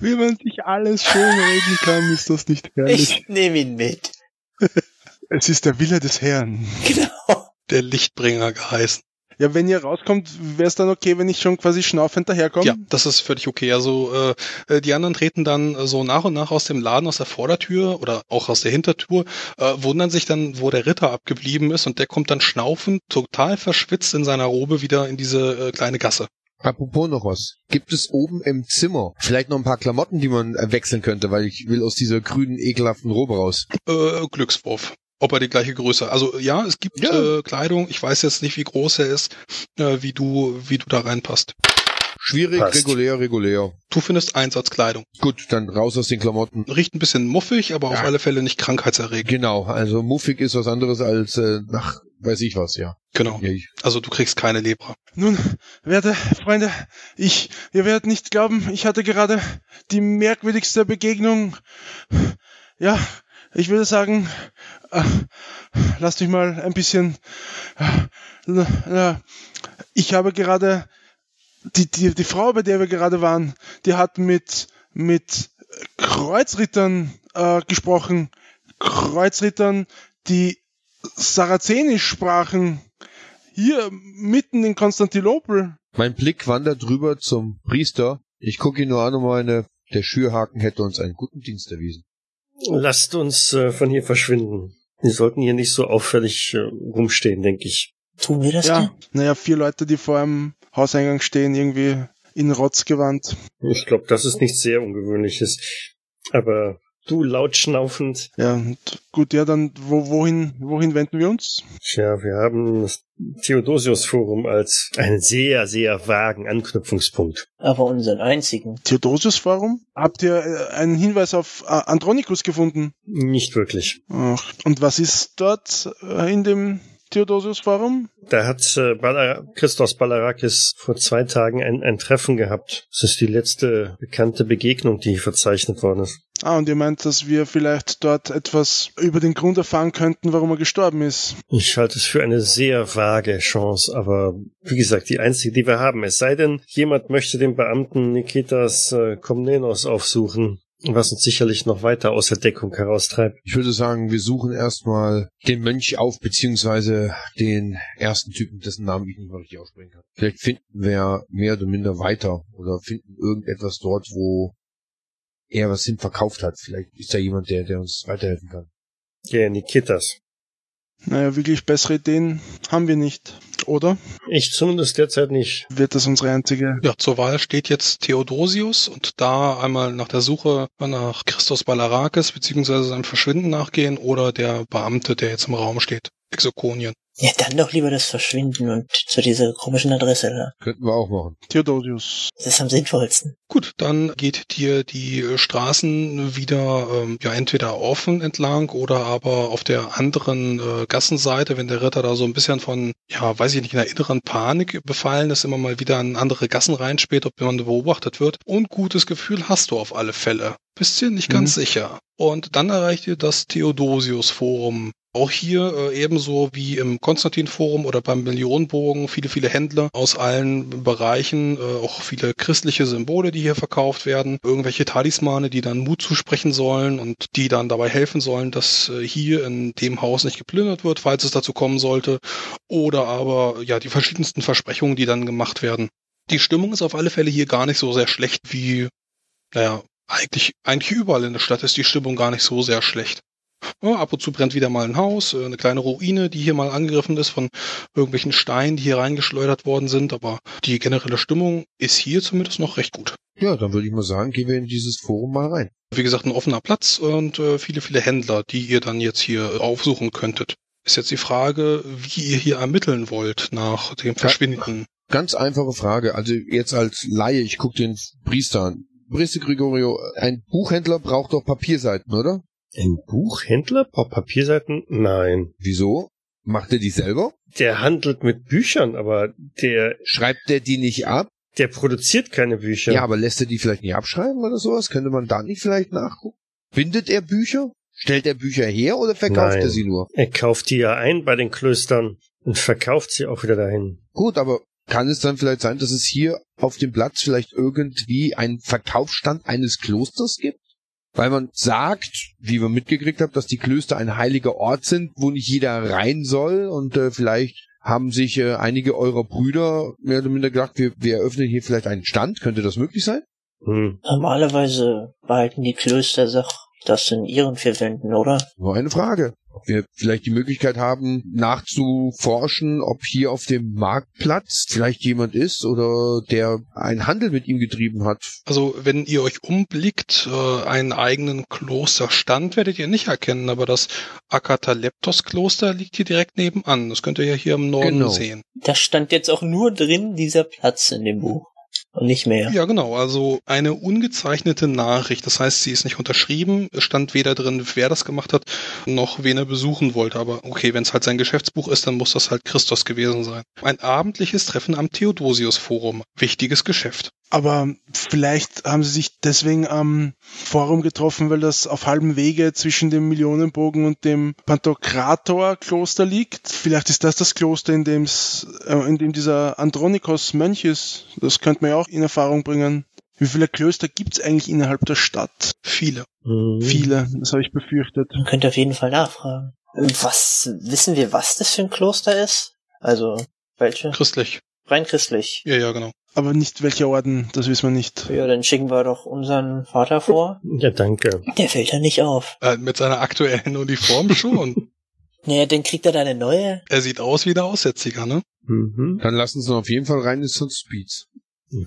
Wie man sich alles schön reden kann, ist das nicht herrlich. Ich nehme ihn mit. Es ist der Wille des Herrn. Genau. Der Lichtbringer geheißen. Ja, wenn ihr rauskommt, wäre es dann okay, wenn ich schon quasi schnaufend daherkomme? Ja, das ist völlig okay. Also äh, äh, die anderen treten dann äh, so nach und nach aus dem Laden, aus der Vordertür oder auch aus der Hintertür, äh, wundern sich dann, wo der Ritter abgeblieben ist und der kommt dann schnaufend, total verschwitzt in seiner Robe wieder in diese äh, kleine Gasse. Apropos noch was. Gibt es oben im Zimmer vielleicht noch ein paar Klamotten, die man äh, wechseln könnte, weil ich will aus dieser grünen, ekelhaften Robe raus. Äh, Glückswurf. Ob er die gleiche Größe. Also ja, es gibt Ja. Äh, Kleidung. Ich weiß jetzt nicht, wie groß er ist, äh, wie du, wie du da reinpasst. Schwierig, Passt. regulär, regulär. Du findest Einsatzkleidung. Gut, dann raus aus den Klamotten. Riecht ein bisschen muffig, aber auf Ja. alle Fälle nicht krankheitserregend. Genau, also muffig ist was anderes als äh, nach weiß ich was, ja. Genau. ja ich, Also du kriegst keine Lepra. Nun, werte Freunde, ich, ihr werdet nicht glauben, ich hatte gerade die merkwürdigste Begegnung. Ja, ich würde sagen, äh, lasst mich mal ein bisschen. Äh, äh, ich habe gerade die, die, die Frau, bei der wir gerade waren, die hat mit, mit Kreuzrittern äh, gesprochen. Kreuzrittern, die Sarazenisch sprachen. Hier mitten in Konstantinopel. mein Blick wandert rüber zum Priester. Ich gucke ihn nur an und meine, der Schürhaken hätte uns einen guten Dienst erwiesen. Lasst uns äh, von hier verschwinden. Wir sollten hier nicht so auffällig äh, rumstehen, denke ich. Tun wir das Ja, denn? naja, vier Leute, die vor einem Hauseingang stehen, irgendwie in Rotzgewand. Ich glaube, das ist nichts sehr Ungewöhnliches. Aber Du laut schnaufend. Ja, und gut, ja, dann wo, wohin, wohin wenden wir uns? Tja, wir haben das Theodosius-Forum als einen sehr, sehr vagen Anknüpfungspunkt. Aber unseren einzigen. Theodosius-Forum? Habt ihr äh, einen Hinweis auf äh, Andronicus gefunden? Nicht wirklich. Ach, und was ist dort äh, in dem Theodosius-Forum? Da hat äh, Bala Christos Balarakis vor zwei Tagen ein, ein Treffen gehabt. Das ist die letzte bekannte Begegnung, die verzeichnet worden ist. Ah, und ihr meint, dass wir vielleicht dort etwas über den Grund erfahren könnten, warum er gestorben ist. Ich halte es für eine sehr vage Chance, aber wie gesagt, die einzige, die wir haben. Es sei denn, jemand möchte den Beamten Nikitas äh, Komnenos aufsuchen, was uns sicherlich noch weiter aus der Deckung heraustreibt. Ich würde sagen, wir suchen erstmal den Mönch auf, beziehungsweise den ersten Typen, dessen Namen ich nicht mal richtig aussprechen kann. Vielleicht finden wir mehr oder minder weiter oder finden irgendetwas dort, wo er was hin verkauft hat. Vielleicht ist da jemand, der, der uns weiterhelfen kann. Ja, Nikitas. Naja, wirklich bessere Ideen haben wir nicht, oder? Ich zumindest derzeit nicht. Wird das unsere einzige? Ja, zur Wahl steht jetzt Theodosius und da einmal nach der Suche nach Christos Balarakis beziehungsweise seinem Verschwinden nachgehen oder der Beamte, der jetzt im Raum steht, Exokonien. Ja, dann doch lieber das Verschwinden und zu dieser komischen Adresse da. Könnten wir auch machen. Theodosius. Das ist am sinnvollsten. Gut, dann geht dir die Straßen wieder ähm, ja entweder offen entlang oder aber auf der anderen äh, Gassenseite, wenn der Ritter da so ein bisschen von, ja, weiß ich nicht, einer inneren Panik befallen ist, immer mal wieder in andere Gassen reinspäht, ob jemand beobachtet wird. Und gutes Gefühl hast du auf alle Fälle. Bist dir nicht ganz sicher. Und dann erreicht ihr das Theodosius-Forum. Auch hier äh, ebenso wie im Konstantin-Forum oder beim Millionenbogen viele, viele Händler aus allen Bereichen, äh, auch viele christliche Symbole, die hier verkauft werden, irgendwelche Talismane, die dann Mut zusprechen sollen und die dann dabei helfen sollen, dass äh, hier in dem Haus nicht geplündert wird, falls es dazu kommen sollte, oder aber ja die verschiedensten Versprechungen, die dann gemacht werden. Die Stimmung ist auf alle Fälle hier gar nicht so sehr schlecht wie, naja, eigentlich, eigentlich überall in der Stadt ist die Stimmung gar nicht so sehr schlecht. Ja, ab und zu brennt wieder mal ein Haus, äh, eine kleine Ruine, die hier mal angegriffen ist von irgendwelchen Steinen, die hier reingeschleudert worden sind, aber die generelle Stimmung ist hier zumindest noch recht gut. Ja, dann würde ich mal sagen, gehen wir in dieses Forum mal rein. Wie gesagt, ein offener Platz und äh, viele, viele Händler, die ihr dann jetzt hier aufsuchen könntet. Ist jetzt die Frage, wie ihr hier ermitteln wollt nach dem Verschwinden. Ganz einfache Frage. Also jetzt als Laie, ich gucke den Priester an. Priester Gregorio, ein Buchhändler braucht doch Papierseiten, oder? Ein Buchhändler braucht Papierseiten? Nein. Wieso? Macht er die selber? Der handelt mit Büchern, aber der, Schreibt der die nicht ab? der produziert keine Bücher. Ja. aber lässt er die vielleicht nicht abschreiben oder sowas? Könnte man da nicht vielleicht nachgucken? Bindet er Bücher? Stellt er Bücher her oder verkauft Nein. er sie nur? Er kauft die ja ein bei den Klöstern und verkauft sie auch wieder dahin. Gut, aber kann es dann vielleicht sein, dass es hier auf dem Platz vielleicht irgendwie einen Verkaufsstand eines Klosters gibt? Weil man sagt, wie wir mitgekriegt haben, dass die Klöster ein heiliger Ort sind, wo nicht jeder rein soll und äh, vielleicht haben sich äh, einige eurer Brüder mehr oder minder gedacht, wir, wir eröffnen hier vielleicht einen Stand. Könnte das möglich sein? Hm. Normalerweise behalten die Klöster sich das in ihren vier Wänden, oder? Nur eine Frage. Ob wir vielleicht die Möglichkeit haben, nachzuforschen, ob hier auf dem Marktplatz vielleicht jemand ist oder der einen Handel mit ihm getrieben hat. Also wenn ihr euch umblickt, äh, einen eigenen Klosterstand werdet ihr nicht erkennen, aber das Akataleptos-Kloster liegt hier direkt nebenan. Das könnt ihr ja hier im Norden Genau. sehen. Da stand jetzt auch nur drin dieser Platz in dem Buch. Und nicht mehr. Ja, genau. Also eine ungezeichnete Nachricht. Das heißt, sie ist nicht unterschrieben. Es stand weder drin, wer das gemacht hat, noch wen er besuchen wollte. Aber okay, wenn es halt sein Geschäftsbuch ist, dann muss das halt Christos gewesen sein. Ein abendliches Treffen am Theodosius-Forum. Wichtiges Geschäft. Aber vielleicht haben sie sich deswegen am Forum getroffen, weil das auf halbem Wege zwischen dem Millionenbogen und dem Pantokrator-Kloster liegt. Vielleicht ist das das Kloster, in, dem's, äh, in dem dieser Andronikos Mönch ist. Das könnte man ja auch in Erfahrung bringen. Wie viele Klöster gibt's eigentlich innerhalb der Stadt? Viele. Hm. Viele, das habe ich befürchtet. Man könnte auf jeden Fall nachfragen. Was, wissen wir, was das für ein Kloster ist? Also, welche? Christlich. Rein christlich. Ja, ja, genau. Aber nicht welcher Orden, das wissen wir nicht. Ja, dann schicken wir doch unseren Vater vor. Ja, danke. Der fällt ja nicht auf. Äh, mit seiner aktuellen Uniform schon. Naja, dann kriegt er da eine neue. er sieht aus wie der Aussätziger, ne? Mhm. Dann lassen Sie uns auf jeden Fall rein in Speeds.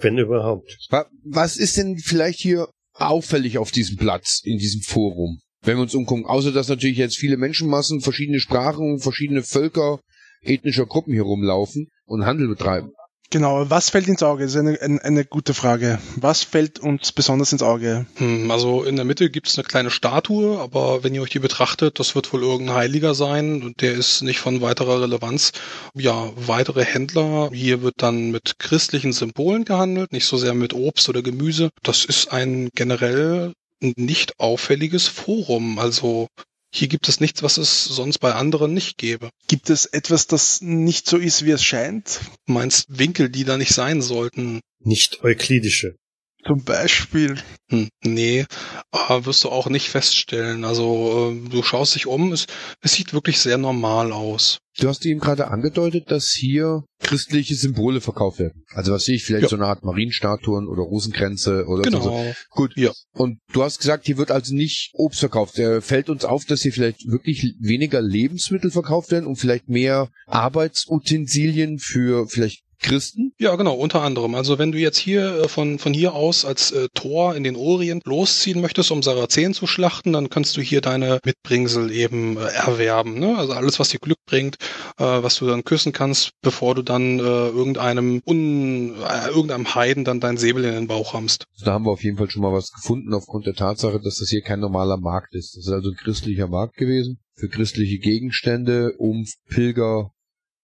Wenn überhaupt. Wa- Was ist denn vielleicht hier auffällig auf diesem Platz, in diesem Forum, wenn wir uns umgucken? Außer dass natürlich jetzt viele Menschenmassen, verschiedene Sprachen, verschiedene Völker, ethnischer Gruppen hier rumlaufen und Handel betreiben. Genau, was fällt ins Auge? Das ist eine, eine, eine gute Frage. Was fällt uns besonders ins Auge? Hm, also in der Mitte gibt's eine kleine Statue, aber wenn ihr euch die betrachtet, das wird wohl irgendein Heiliger sein und der ist nicht von weiterer Relevanz. Ja, weitere Händler. Hier wird dann mit christlichen Symbolen gehandelt, nicht so sehr mit Obst oder Gemüse. Das ist ein generell nicht auffälliges Forum. Also hier gibt es nichts, was es sonst bei anderen nicht gäbe. Gibt es etwas, das nicht so ist, wie es scheint? Du meinst Winkel, die da nicht sein sollten? Nicht euklidische. Zum Beispiel. Hm, nee, äh, wirst du auch nicht feststellen. Also äh, du schaust dich um, es, es sieht wirklich sehr normal aus. Du hast eben gerade angedeutet, dass hier christliche Symbole verkauft werden. Also was sehe ich, vielleicht Ja. so eine Art Marienstatuen oder Rosenkränze oder so. Genau. Gut. Ja. Und du hast gesagt, hier wird also nicht Obst verkauft. Äh, fällt uns auf, dass hier vielleicht wirklich weniger Lebensmittel verkauft werden und vielleicht mehr Arbeitsutensilien für vielleicht Christen? Ja, genau, unter anderem. Also wenn du jetzt hier äh, von, von hier aus als äh, Tor in den Orient losziehen möchtest, um Sarazenen zu schlachten, dann kannst du hier deine Mitbringsel eben äh, erwerben. Ne? Also alles, was dir Glück bringt, äh, was du dann küssen kannst, bevor du dann äh, irgendeinem un, äh, irgendeinem Heiden dann dein Säbel in den Bauch rammst. Also da haben wir auf jeden Fall schon mal was gefunden aufgrund der Tatsache, dass das hier kein normaler Markt ist. Das ist also ein christlicher Markt gewesen für christliche Gegenstände, um Pilger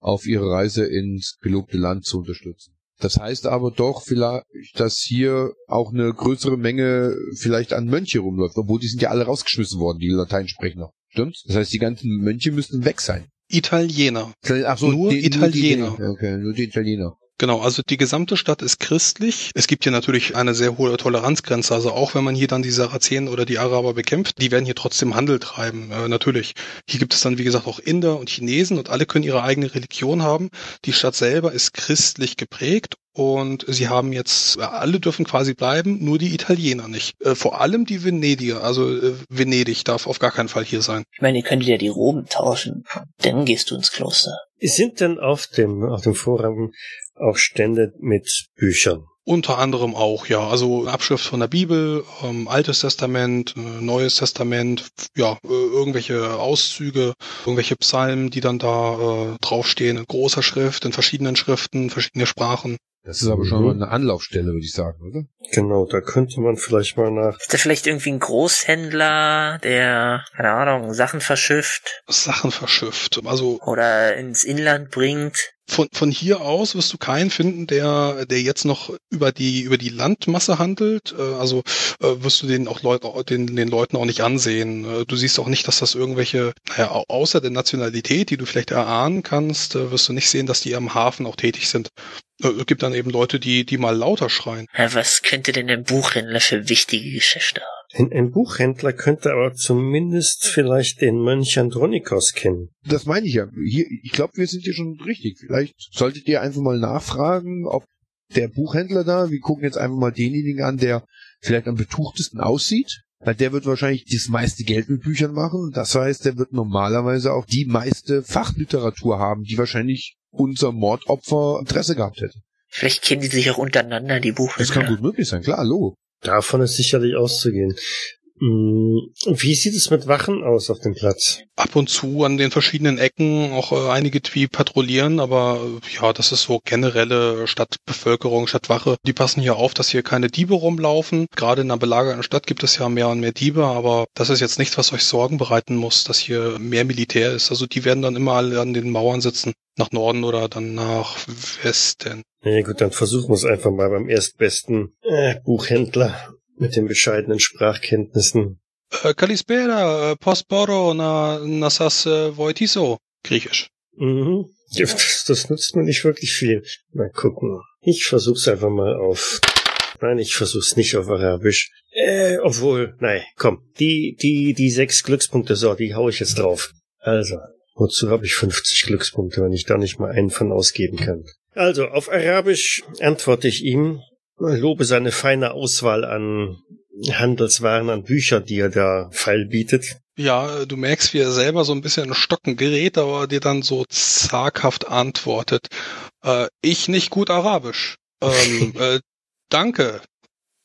auf ihre Reise ins gelobte Land zu unterstützen. Das heißt aber doch vielleicht, dass hier auch eine größere Menge vielleicht an Mönche rumläuft, obwohl die sind ja alle rausgeschmissen worden, die Latein sprechen noch. Stimmt's? Das heißt, die ganzen Mönche müssten weg sein. Italiener. Ach Nur Italiener. Die, okay, nur die Italiener. Genau, also die gesamte Stadt ist christlich. Es gibt hier natürlich eine sehr hohe Toleranzgrenze. Also auch wenn man hier dann die Sarazenen oder die Araber bekämpft, die werden hier trotzdem Handel treiben. Äh, natürlich. Hier gibt es dann, wie gesagt, auch Inder und Chinesen und alle können ihre eigene Religion haben. Die Stadt selber ist christlich geprägt und sie haben jetzt, alle dürfen quasi bleiben, nur die Italiener nicht. Äh, vor allem die Venedier. Also äh, Venedig darf auf gar keinen Fall hier sein. Ich meine, ihr könntet ja die Roben tauschen. Dann gehst du ins Kloster. Sind denn auf dem, auf dem Vorrang auch Stände mit Büchern? Unter anderem auch, ja. Also Abschrift von der Bibel, ähm, Altes Testament, äh, Neues Testament, ja, äh, irgendwelche Auszüge, irgendwelche Psalmen, die dann da äh, draufstehen, in großer Schrift, in verschiedenen Schriften, verschiedene Sprachen. Das ist aber schon mal eine Anlaufstelle, würde ich sagen, oder? Genau, da könnte man vielleicht mal nach. Ist da vielleicht irgendwie ein Großhändler, der, keine Ahnung, Sachen verschifft Sachen verschifft. Also oder ins Inland bringt? Von, von hier aus wirst du keinen finden, der, der jetzt noch über die, über die Landmasse handelt. Äh, Also äh, wirst du den auch Leut, den, den Leuten auch nicht ansehen. Äh, Du siehst auch nicht, dass das irgendwelche, naja, au- außer der Nationalität, die du vielleicht erahnen kannst, wirst du nicht sehen, dass die am Hafen auch tätig sind. Es gibt dann eben Leute, die, die mal lauter schreien. Ja, was könnte denn der Buchhändler für wichtige Geschäfte haben? Ein, ein Buchhändler könnte aber zumindest vielleicht den Mönch Andronikos kennen. Das meine ich ja. Hier, ich glaube, wir sind hier schon richtig. Vielleicht solltet ihr einfach mal nachfragen, ob der Buchhändler da, wir gucken jetzt einfach mal denjenigen an, der vielleicht am betuchtesten aussieht. Weil der wird wahrscheinlich das meiste Geld mit Büchern machen. Das heißt, der wird normalerweise auch die meiste Fachliteratur haben, die wahrscheinlich unser Mordopfer Interesse gehabt hätte. Vielleicht kennen die sich auch untereinander, die Buchhändler. Das kann gut möglich sein, klar, Logo. Davon ist sicherlich auszugehen. Hm, Wie sieht es mit Wachen aus auf dem Platz? Ab und zu an den verschiedenen Ecken auch äh, einige, die patrouillieren, aber äh, ja, das ist so generelle Stadtbevölkerung, Stadtwache. Die passen hier auf, dass hier keine Diebe rumlaufen. Gerade in einer belagerten Stadt gibt es ja mehr und mehr Diebe, aber das ist jetzt nichts, was euch Sorgen bereiten muss, dass hier mehr Militär ist. Also die werden dann immer alle an den Mauern sitzen, nach Norden oder dann nach Westen. Na ja, gut, dann versuchen wir es einfach mal beim erstbesten äh, Buchhändler mit den bescheidenen Sprachkenntnissen. Äh, Kalispera, äh, Posporo, na, nasas äh, voitiso. Griechisch. Mhm. Das nützt mir nicht wirklich viel. Mal gucken. Ich versuch's einfach mal auf. Nein, ich versuch's nicht auf Arabisch. Äh, obwohl, nein, komm. Die, die, die sechs Glückspunkte, so, die hau ich jetzt drauf. Also, wozu habe ich 50 Glückspunkte, wenn ich da nicht mal einen von ausgeben kann? Also, auf Arabisch antworte ich ihm, lobe seine feine Auswahl an Handelswaren, an Bücher, die er da feil bietet. Ja, du merkst, wie er selber so ein bisschen in Stocken gerät, aber dir dann so zaghaft antwortet. Äh, ich nicht gut Arabisch. Ähm, äh, danke.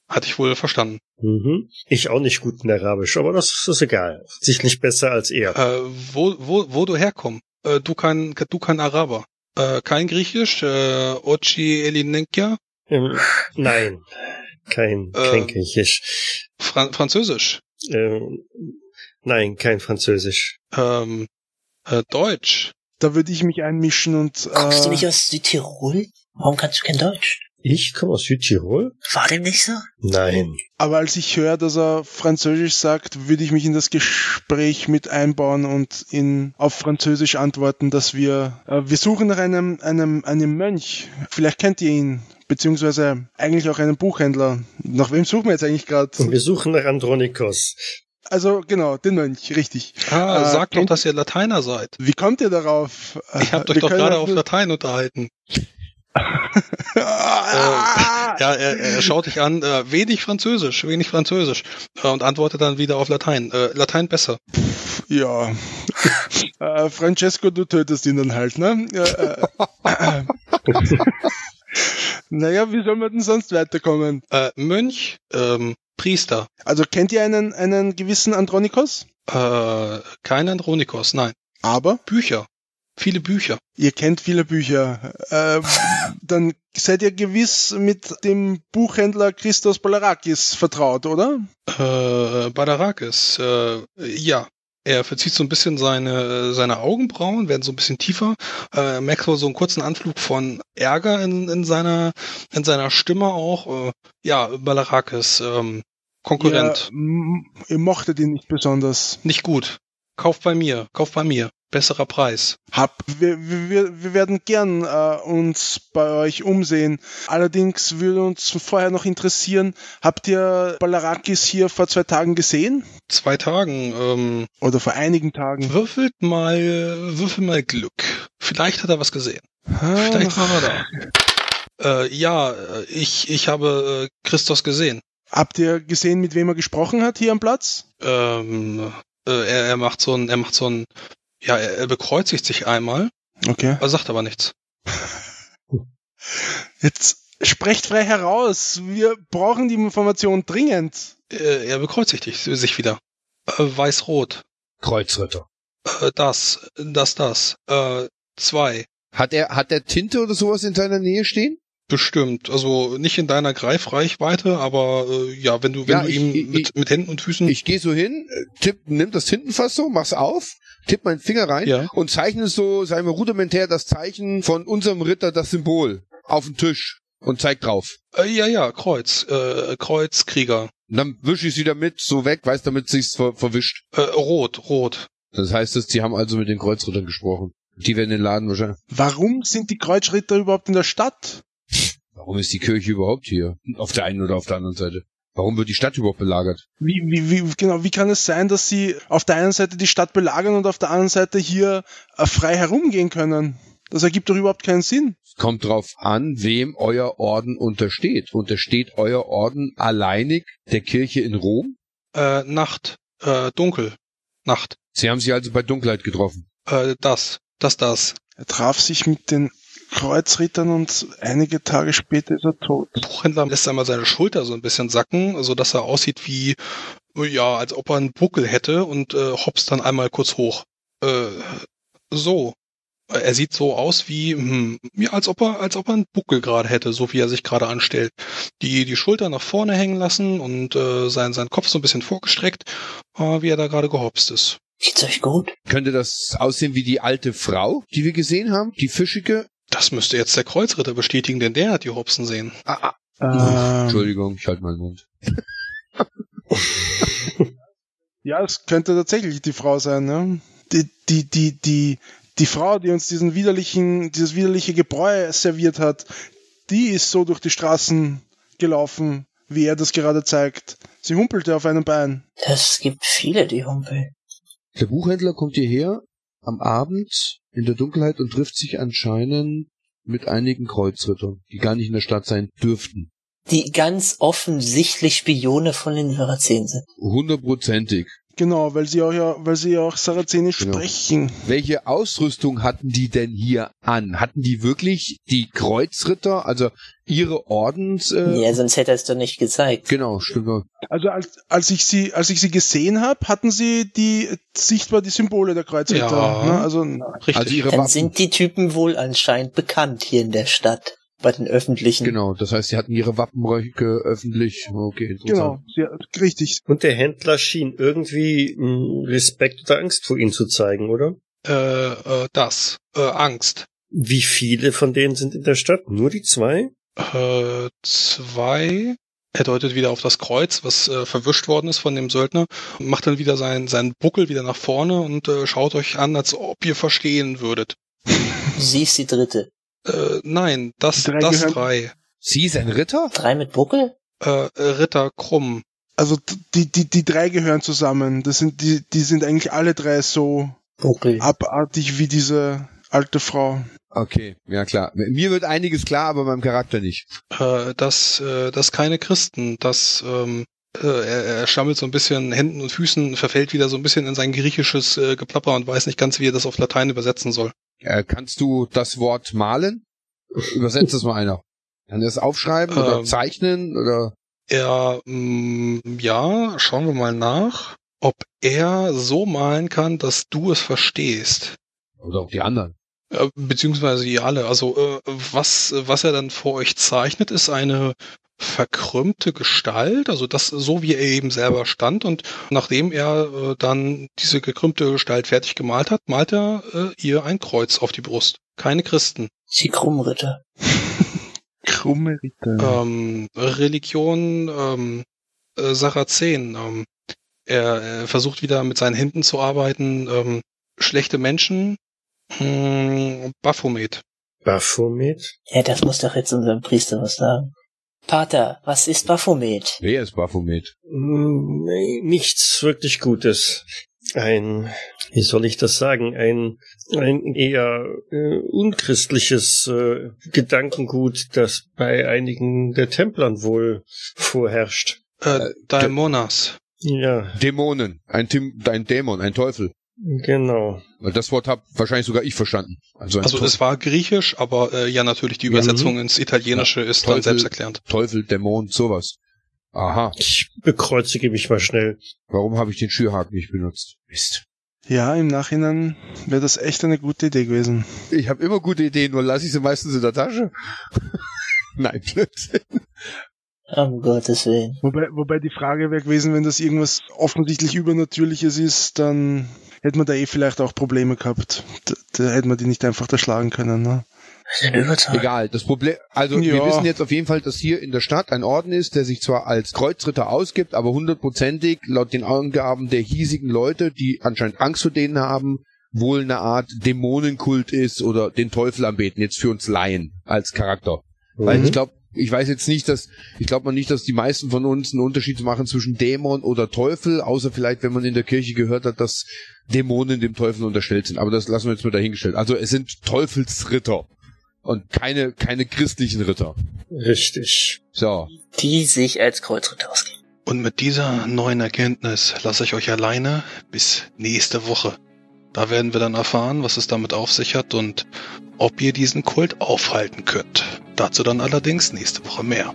Hatte ich wohl verstanden. Mhm. Ich auch nicht gut in Arabisch, aber das ist egal. Sicherlich besser als er. Äh, wo, wo, wo du herkommst? Äh, du kein, du kein Araber. Äh, kein Griechisch? Äh, Ochi Elinenkia? Ähm, nein, kein, kein Ähm. Griechisch. Fran Französisch? Ähm, nein, kein Französisch. Ähm, äh, Deutsch? Da würde ich mich einmischen und Kommst du äh, nicht aus Südtirol? Warum kannst du kein Deutsch? Ich komme aus Südtirol? War dem nicht so? Nein. aber als ich höre, dass er Französisch sagt, würde ich mich in das Gespräch mit einbauen und in auf Französisch antworten, dass wir äh, wir suchen nach einem einem einem Mönch. Vielleicht kennt ihr ihn, beziehungsweise eigentlich auch einen Buchhändler. Nach wem suchen wir jetzt eigentlich Und gerade? wir suchen nach Andronikos. Also genau, den Mönch, richtig. Ah, Äh, sag doch, dass ihr Lateiner seid. Wie kommt ihr darauf? Ich habt euch Wir doch gerade auf nur- Latein unterhalten. Ah! Ja, er, er schaut dich an, äh, wenig Französisch, wenig Französisch. Äh, und antwortet dann wieder auf Latein. Äh, Latein besser. Ja. äh, Francesco, du tötest ihn dann halt, ne? Naja, wie soll man denn sonst weiterkommen? Äh, Mönch, ähm, Priester. Also kennt ihr einen, einen gewissen Andronikos? Äh, kein Andronikos, nein. Aber Bücher. Viele Bücher. ihr kennt viele Bücher. Äh, dann seid ihr gewiss mit dem Buchhändler Christos Balarakis vertraut, oder? Äh, Badarakis, äh, ja. Er verzieht so ein bisschen seine, seine Augenbrauen, werden so ein bisschen tiefer. Äh, merkt so so einen kurzen Anflug von Ärger in, in seiner, in seiner Stimme auch. Äh, ja, Balarakis, ähm, Konkurrent. Ihr, m- ihr mochtet ihn nicht besonders. Nicht gut. Kauf bei mir, kauf bei mir. Besserer Preis. Hab. Wir, wir, wir werden gern äh, uns bei euch umsehen. Allerdings würde uns vorher noch interessieren, habt ihr Balarakis hier vor zwei Tagen gesehen? Zwei Tagen, ähm, Oder vor einigen Tagen? würfelt mal, würfel mal Glück. Vielleicht hat er was gesehen. Ah, Vielleicht war er da. Äh, ja, äh, ich, ich habe äh, Christos gesehen. Habt ihr gesehen, mit wem er gesprochen hat hier am Platz? Ähm, äh, er, er macht so ein, er macht so ein, ja, er, er bekreuzigt sich einmal, Okay. er sagt aber nichts. Jetzt sprecht frei heraus. Wir brauchen die Information dringend. Äh, er bekreuzigt sich, sich wieder. Äh, Weiß-Rot. Kreuzritter. Äh, das, das, das. Äh, zwei. Hat er, hat er Tinte oder sowas in seiner Nähe stehen? Bestimmt. Also nicht in deiner Greifreichweite, aber äh, ja, wenn du, wenn Ja, du ich- ihm ich- mit, mit Händen und Füßen. Ich gehe so hin, äh, tipp, nimm das Tintenfass so, mach's auf, tipp meinen Finger rein Ja. und zeichne so, sagen wir rudimentär, das Zeichen von unserem Ritter, das Symbol, auf den Tisch und zeig drauf. äh, ja, ja, Kreuz. Äh, Kreuzkrieger. Und dann wische ich sie damit so weg, weiß, damit sich's ver verwischt. Äh, rot, rot. Das heißt, dass die haben also mit den Kreuzrittern gesprochen. Die werden den Laden wahrscheinlich. Warum sind die Kreuzritter überhaupt in der Stadt? Warum ist die Kirche überhaupt hier? Auf der einen oder auf der anderen Seite? Warum wird die Stadt überhaupt belagert? Wie, wie, wie, genau, wie kann es sein, dass sie auf der einen Seite die Stadt belagern und auf der anderen Seite hier äh, frei herumgehen können? Das ergibt doch überhaupt keinen Sinn. Es kommt drauf an, wem euer Orden untersteht. Untersteht euer Orden alleinig der Kirche in Rom? Äh, Nacht. Äh, dunkel. Nacht. Sie haben sich also bei Dunkelheit getroffen. Äh, das. Das, das. Er traf sich mit den Kreuzrittern und einige Tage später ist er tot. Buchhändler lässt einmal seine Schulter so ein bisschen sacken, so dass er aussieht wie, ja, als ob er einen Buckel hätte und äh, hops dann einmal kurz hoch. Äh, so. Er sieht so aus wie, hm, ja, als ob er, als ob er einen Buckel gerade hätte, so wie er sich gerade anstellt. Die, die Schulter nach vorne hängen lassen und äh, sein, sein Kopf so ein bisschen vorgestreckt, äh, wie er da gerade gehopst ist. Geht's euch gut? Könnte das aussehen wie die alte Frau, die wir gesehen haben? Die fischige? Das müsste jetzt der Kreuzritter bestätigen, denn der hat die Hopsen sehen. Ah, ah. Ähm, Entschuldigung, ich halte meinen Mund. Ja, es könnte tatsächlich die Frau sein, ne? Die, die, die, die, die Frau, die uns diesen widerlichen, dieses widerliche Gebräu serviert hat, die ist so durch die Straßen gelaufen, wie er das gerade zeigt. Sie humpelte auf einem Bein. Es gibt viele, die humpeln. Der Buchhändler kommt hierher am Abend in der Dunkelheit und trifft sich anscheinend mit einigen Kreuzrittern, die gar nicht in der Stadt sein dürften. Die ganz offensichtlich Spione von den Sarazenen sind. Hundertprozentig. Genau, weil sie auch ja, weil sie ja auch Sarazenisch Genau. sprechen. Welche Ausrüstung hatten die denn hier an? Hatten die wirklich die Kreuzritter, also ihre Ordens... Äh, Ja, sonst hätte er es doch nicht gezeigt. Genau, stimmt. Also als, als ich sie, als ich sie gesehen habe, hatten sie die sichtbar die Symbole der Kreuzritter. Ja. Ne? Also Richtig. Also ihre Dann Waffen. sind die Typen wohl anscheinend bekannt hier in der Stadt. Bei den öffentlichen. Genau, das heißt, sie hatten ihre Wappenröcke öffentlich. Okay, genau, sehr, richtig. Und der Händler schien irgendwie Respekt oder Angst vor ihnen zu zeigen, oder? äh, äh, das. Äh, Angst. Wie viele von denen sind in der Stadt? Nur die zwei? Äh, zwei. Er deutet wieder auf das Kreuz, was äh, verwischt worden ist von dem Söldner, macht dann wieder seinen, seinen Buckel wieder nach vorne und äh, schaut euch an, als ob ihr verstehen würdet. Sie ist die dritte. Äh, nein, das, Die drei das gehören- drei. Sie ist ein Ritter? Drei mit Buckel? Äh, Ritter Krumm. Also die, die, die drei gehören zusammen. Das sind, die, die sind eigentlich alle drei so Buckel. abartig wie diese alte Frau. Okay, ja klar. Mir wird einiges klar, aber meinem Charakter nicht. Äh, das, äh, das keine Christen. Das, ähm, äh, er, er stammelt so ein bisschen Händen und Füßen, verfällt wieder so ein bisschen in sein griechisches äh, Geplapper und weiß nicht ganz, wie er das auf Latein übersetzen soll. Äh, kannst du das Wort malen? Übersetzt das mal einer. Kann er es aufschreiben oder Ähm. zeichnen oder? Er, mh, ja, schauen wir mal nach, ob er so malen kann, dass du es verstehst. Oder auch die anderen. Äh, beziehungsweise ihr alle. Also äh, was, was er dann vor euch zeichnet, ist eine verkrümmte Gestalt, also das so wie er eben selber stand und nachdem er äh, dann diese gekrümmte Gestalt fertig gemalt hat, malt er äh, ihr ein Kreuz auf die Brust. Keine Christen. Sie Krummritter. Krumme Ritter. Ähm, Religion ähm, äh, Sarazen. Ähm, er, er versucht wieder mit seinen Händen zu arbeiten. Ähm, schlechte Menschen. Mh, Baphomet. Baphomet? Ja, das muss doch jetzt unserem Priester was sagen. Pater, was ist Baphomet? Wer ist Baphomet? Nee, nichts wirklich Gutes. Ein, wie soll ich das sagen, ein, ein eher äh, unchristliches äh, Gedankengut, das bei einigen der Templern wohl vorherrscht. Äh, Daimonas. Ja, Dämonen. Ein, Tim, ein Dämon, ein Teufel. Genau. Das Wort habe wahrscheinlich sogar ich verstanden. Also, Also Teufel, es war griechisch, aber äh, ja natürlich die Ja, Übersetzung ins Italienische ist dann Teufel. selbsterklärend. Teufel, Dämon, sowas. Aha. Ich bekreuzige mich mal schnell. Warum habe ich den Schürhaken nicht benutzt? Mist. Ja, im Nachhinein wäre das echt eine gute Idee gewesen. Ich habe immer gute Ideen, nur lasse ich sie meistens in der Tasche. Nein, Blödsinn. Um Gottes Willen. Wobei, wobei die Frage wäre gewesen, wenn das irgendwas offensichtlich Übernatürliches ist, dann hätte man da eh vielleicht auch Probleme gehabt. Da, da hätte man die nicht einfach erschlagen können. Ne? Wir. Egal, das Problem, also wir Ja. wissen jetzt auf jeden Fall, dass hier in der Stadt ein Orden ist, der sich zwar als Kreuzritter ausgibt, aber hundertprozentig laut den Angaben der hiesigen Leute, die anscheinend Angst vor denen haben, wohl eine Art Dämonenkult ist oder den Teufel anbeten, jetzt für uns Laien als Charakter. Weil Mhm. ich glaube, ich weiß jetzt nicht, dass, ich glaube mal nicht, dass die meisten von uns einen Unterschied machen zwischen Dämon oder Teufel, außer vielleicht, wenn man in der Kirche gehört hat, dass Dämonen dem Teufel unterstellt sind. Aber das lassen wir jetzt mal dahingestellt. Also es sind Teufelsritter und keine, keine christlichen Ritter. Richtig. So. Die sich als Kreuzritter ausgeben. Und mit dieser neuen Erkenntnis lasse ich euch alleine bis nächste Woche. Da werden wir dann erfahren, was es damit auf sich hat und ob ihr diesen Kult aufhalten könnt. Dazu dann allerdings nächste Woche mehr.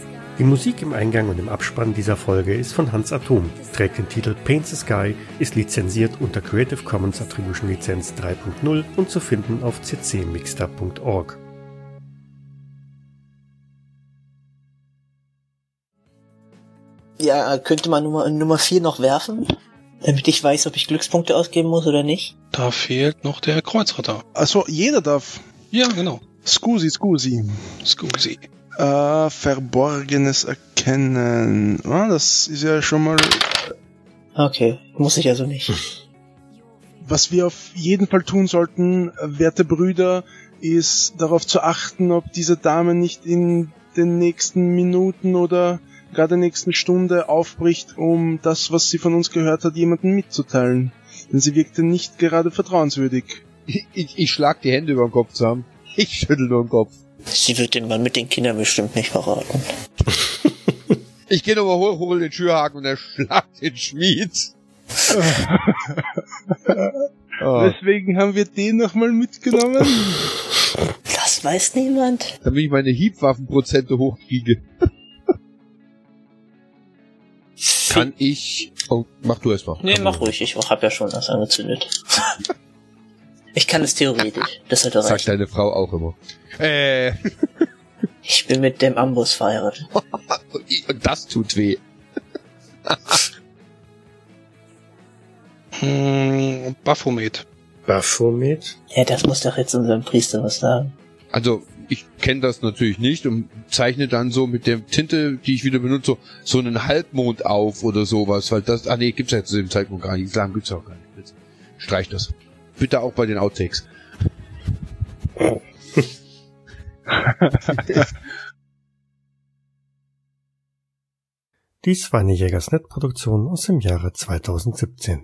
Die Musik im Eingang und im Abspann dieser Folge ist von Hans Atom, trägt den Titel Paint the Sky, ist lizenziert unter Creative Commons Attribution Lizenz 3.0 und zu finden auf ccmixter.org. Ja, könnte man Nummer, Nummer 4 noch werfen? Damit ich weiß, ob ich Glückspunkte ausgeben muss oder nicht? Da fehlt noch der Kreuzritter. Also jeder darf. Ja, genau. Scusi, scusi. Scusi. Äh, Verborgenes erkennen. Ah, das ist ja schon mal. Okay, muss ich also nicht. Was wir auf jeden Fall tun sollten, werte Brüder, ist darauf zu achten, ob diese Dame nicht in den nächsten Minuten oder gar der nächsten Stunde aufbricht, um das, was sie von uns gehört hat, jemandem mitzuteilen. Denn sie wirkte nicht gerade vertrauenswürdig. Ich, ich, ich schlag die Hände über den Kopf zusammen. Ich schüttel nur den Kopf. Sie wird den Mann mit den Kindern bestimmt nicht verraten. Ich gehe nochmal hoch, hol den Türhaken und er schlagt den Schmied. oh, Deswegen haben wir den nochmal mitgenommen. Das weiß niemand. damit ich meine Hiebwaffenprozente hochkriege. Kann ich... Oh, mach du erst mal. Nee, mach ruhig, ich hab ja schon was angezündet. Ich kann es theoretisch, das sollte Sagt reichen. deine Frau auch immer. Äh, Ich bin mit dem Ambus verheiratet. und das tut weh. Hm, Baphomet. Baphomet? Ja, das muss doch jetzt unserem Priester was sagen. Also, ich kenne das natürlich nicht und zeichne dann so mit der Tinte, die ich wieder benutze, so einen Halbmond auf oder sowas, weil das, ah nee, gibt's ja zu dem Zeitpunkt gar nicht. Islam gibt's ja auch gar nicht. Jetzt Streich das. Bitte auch bei den Outtakes. Dies war eine Jägersnet-Produktion aus dem Jahre 2017.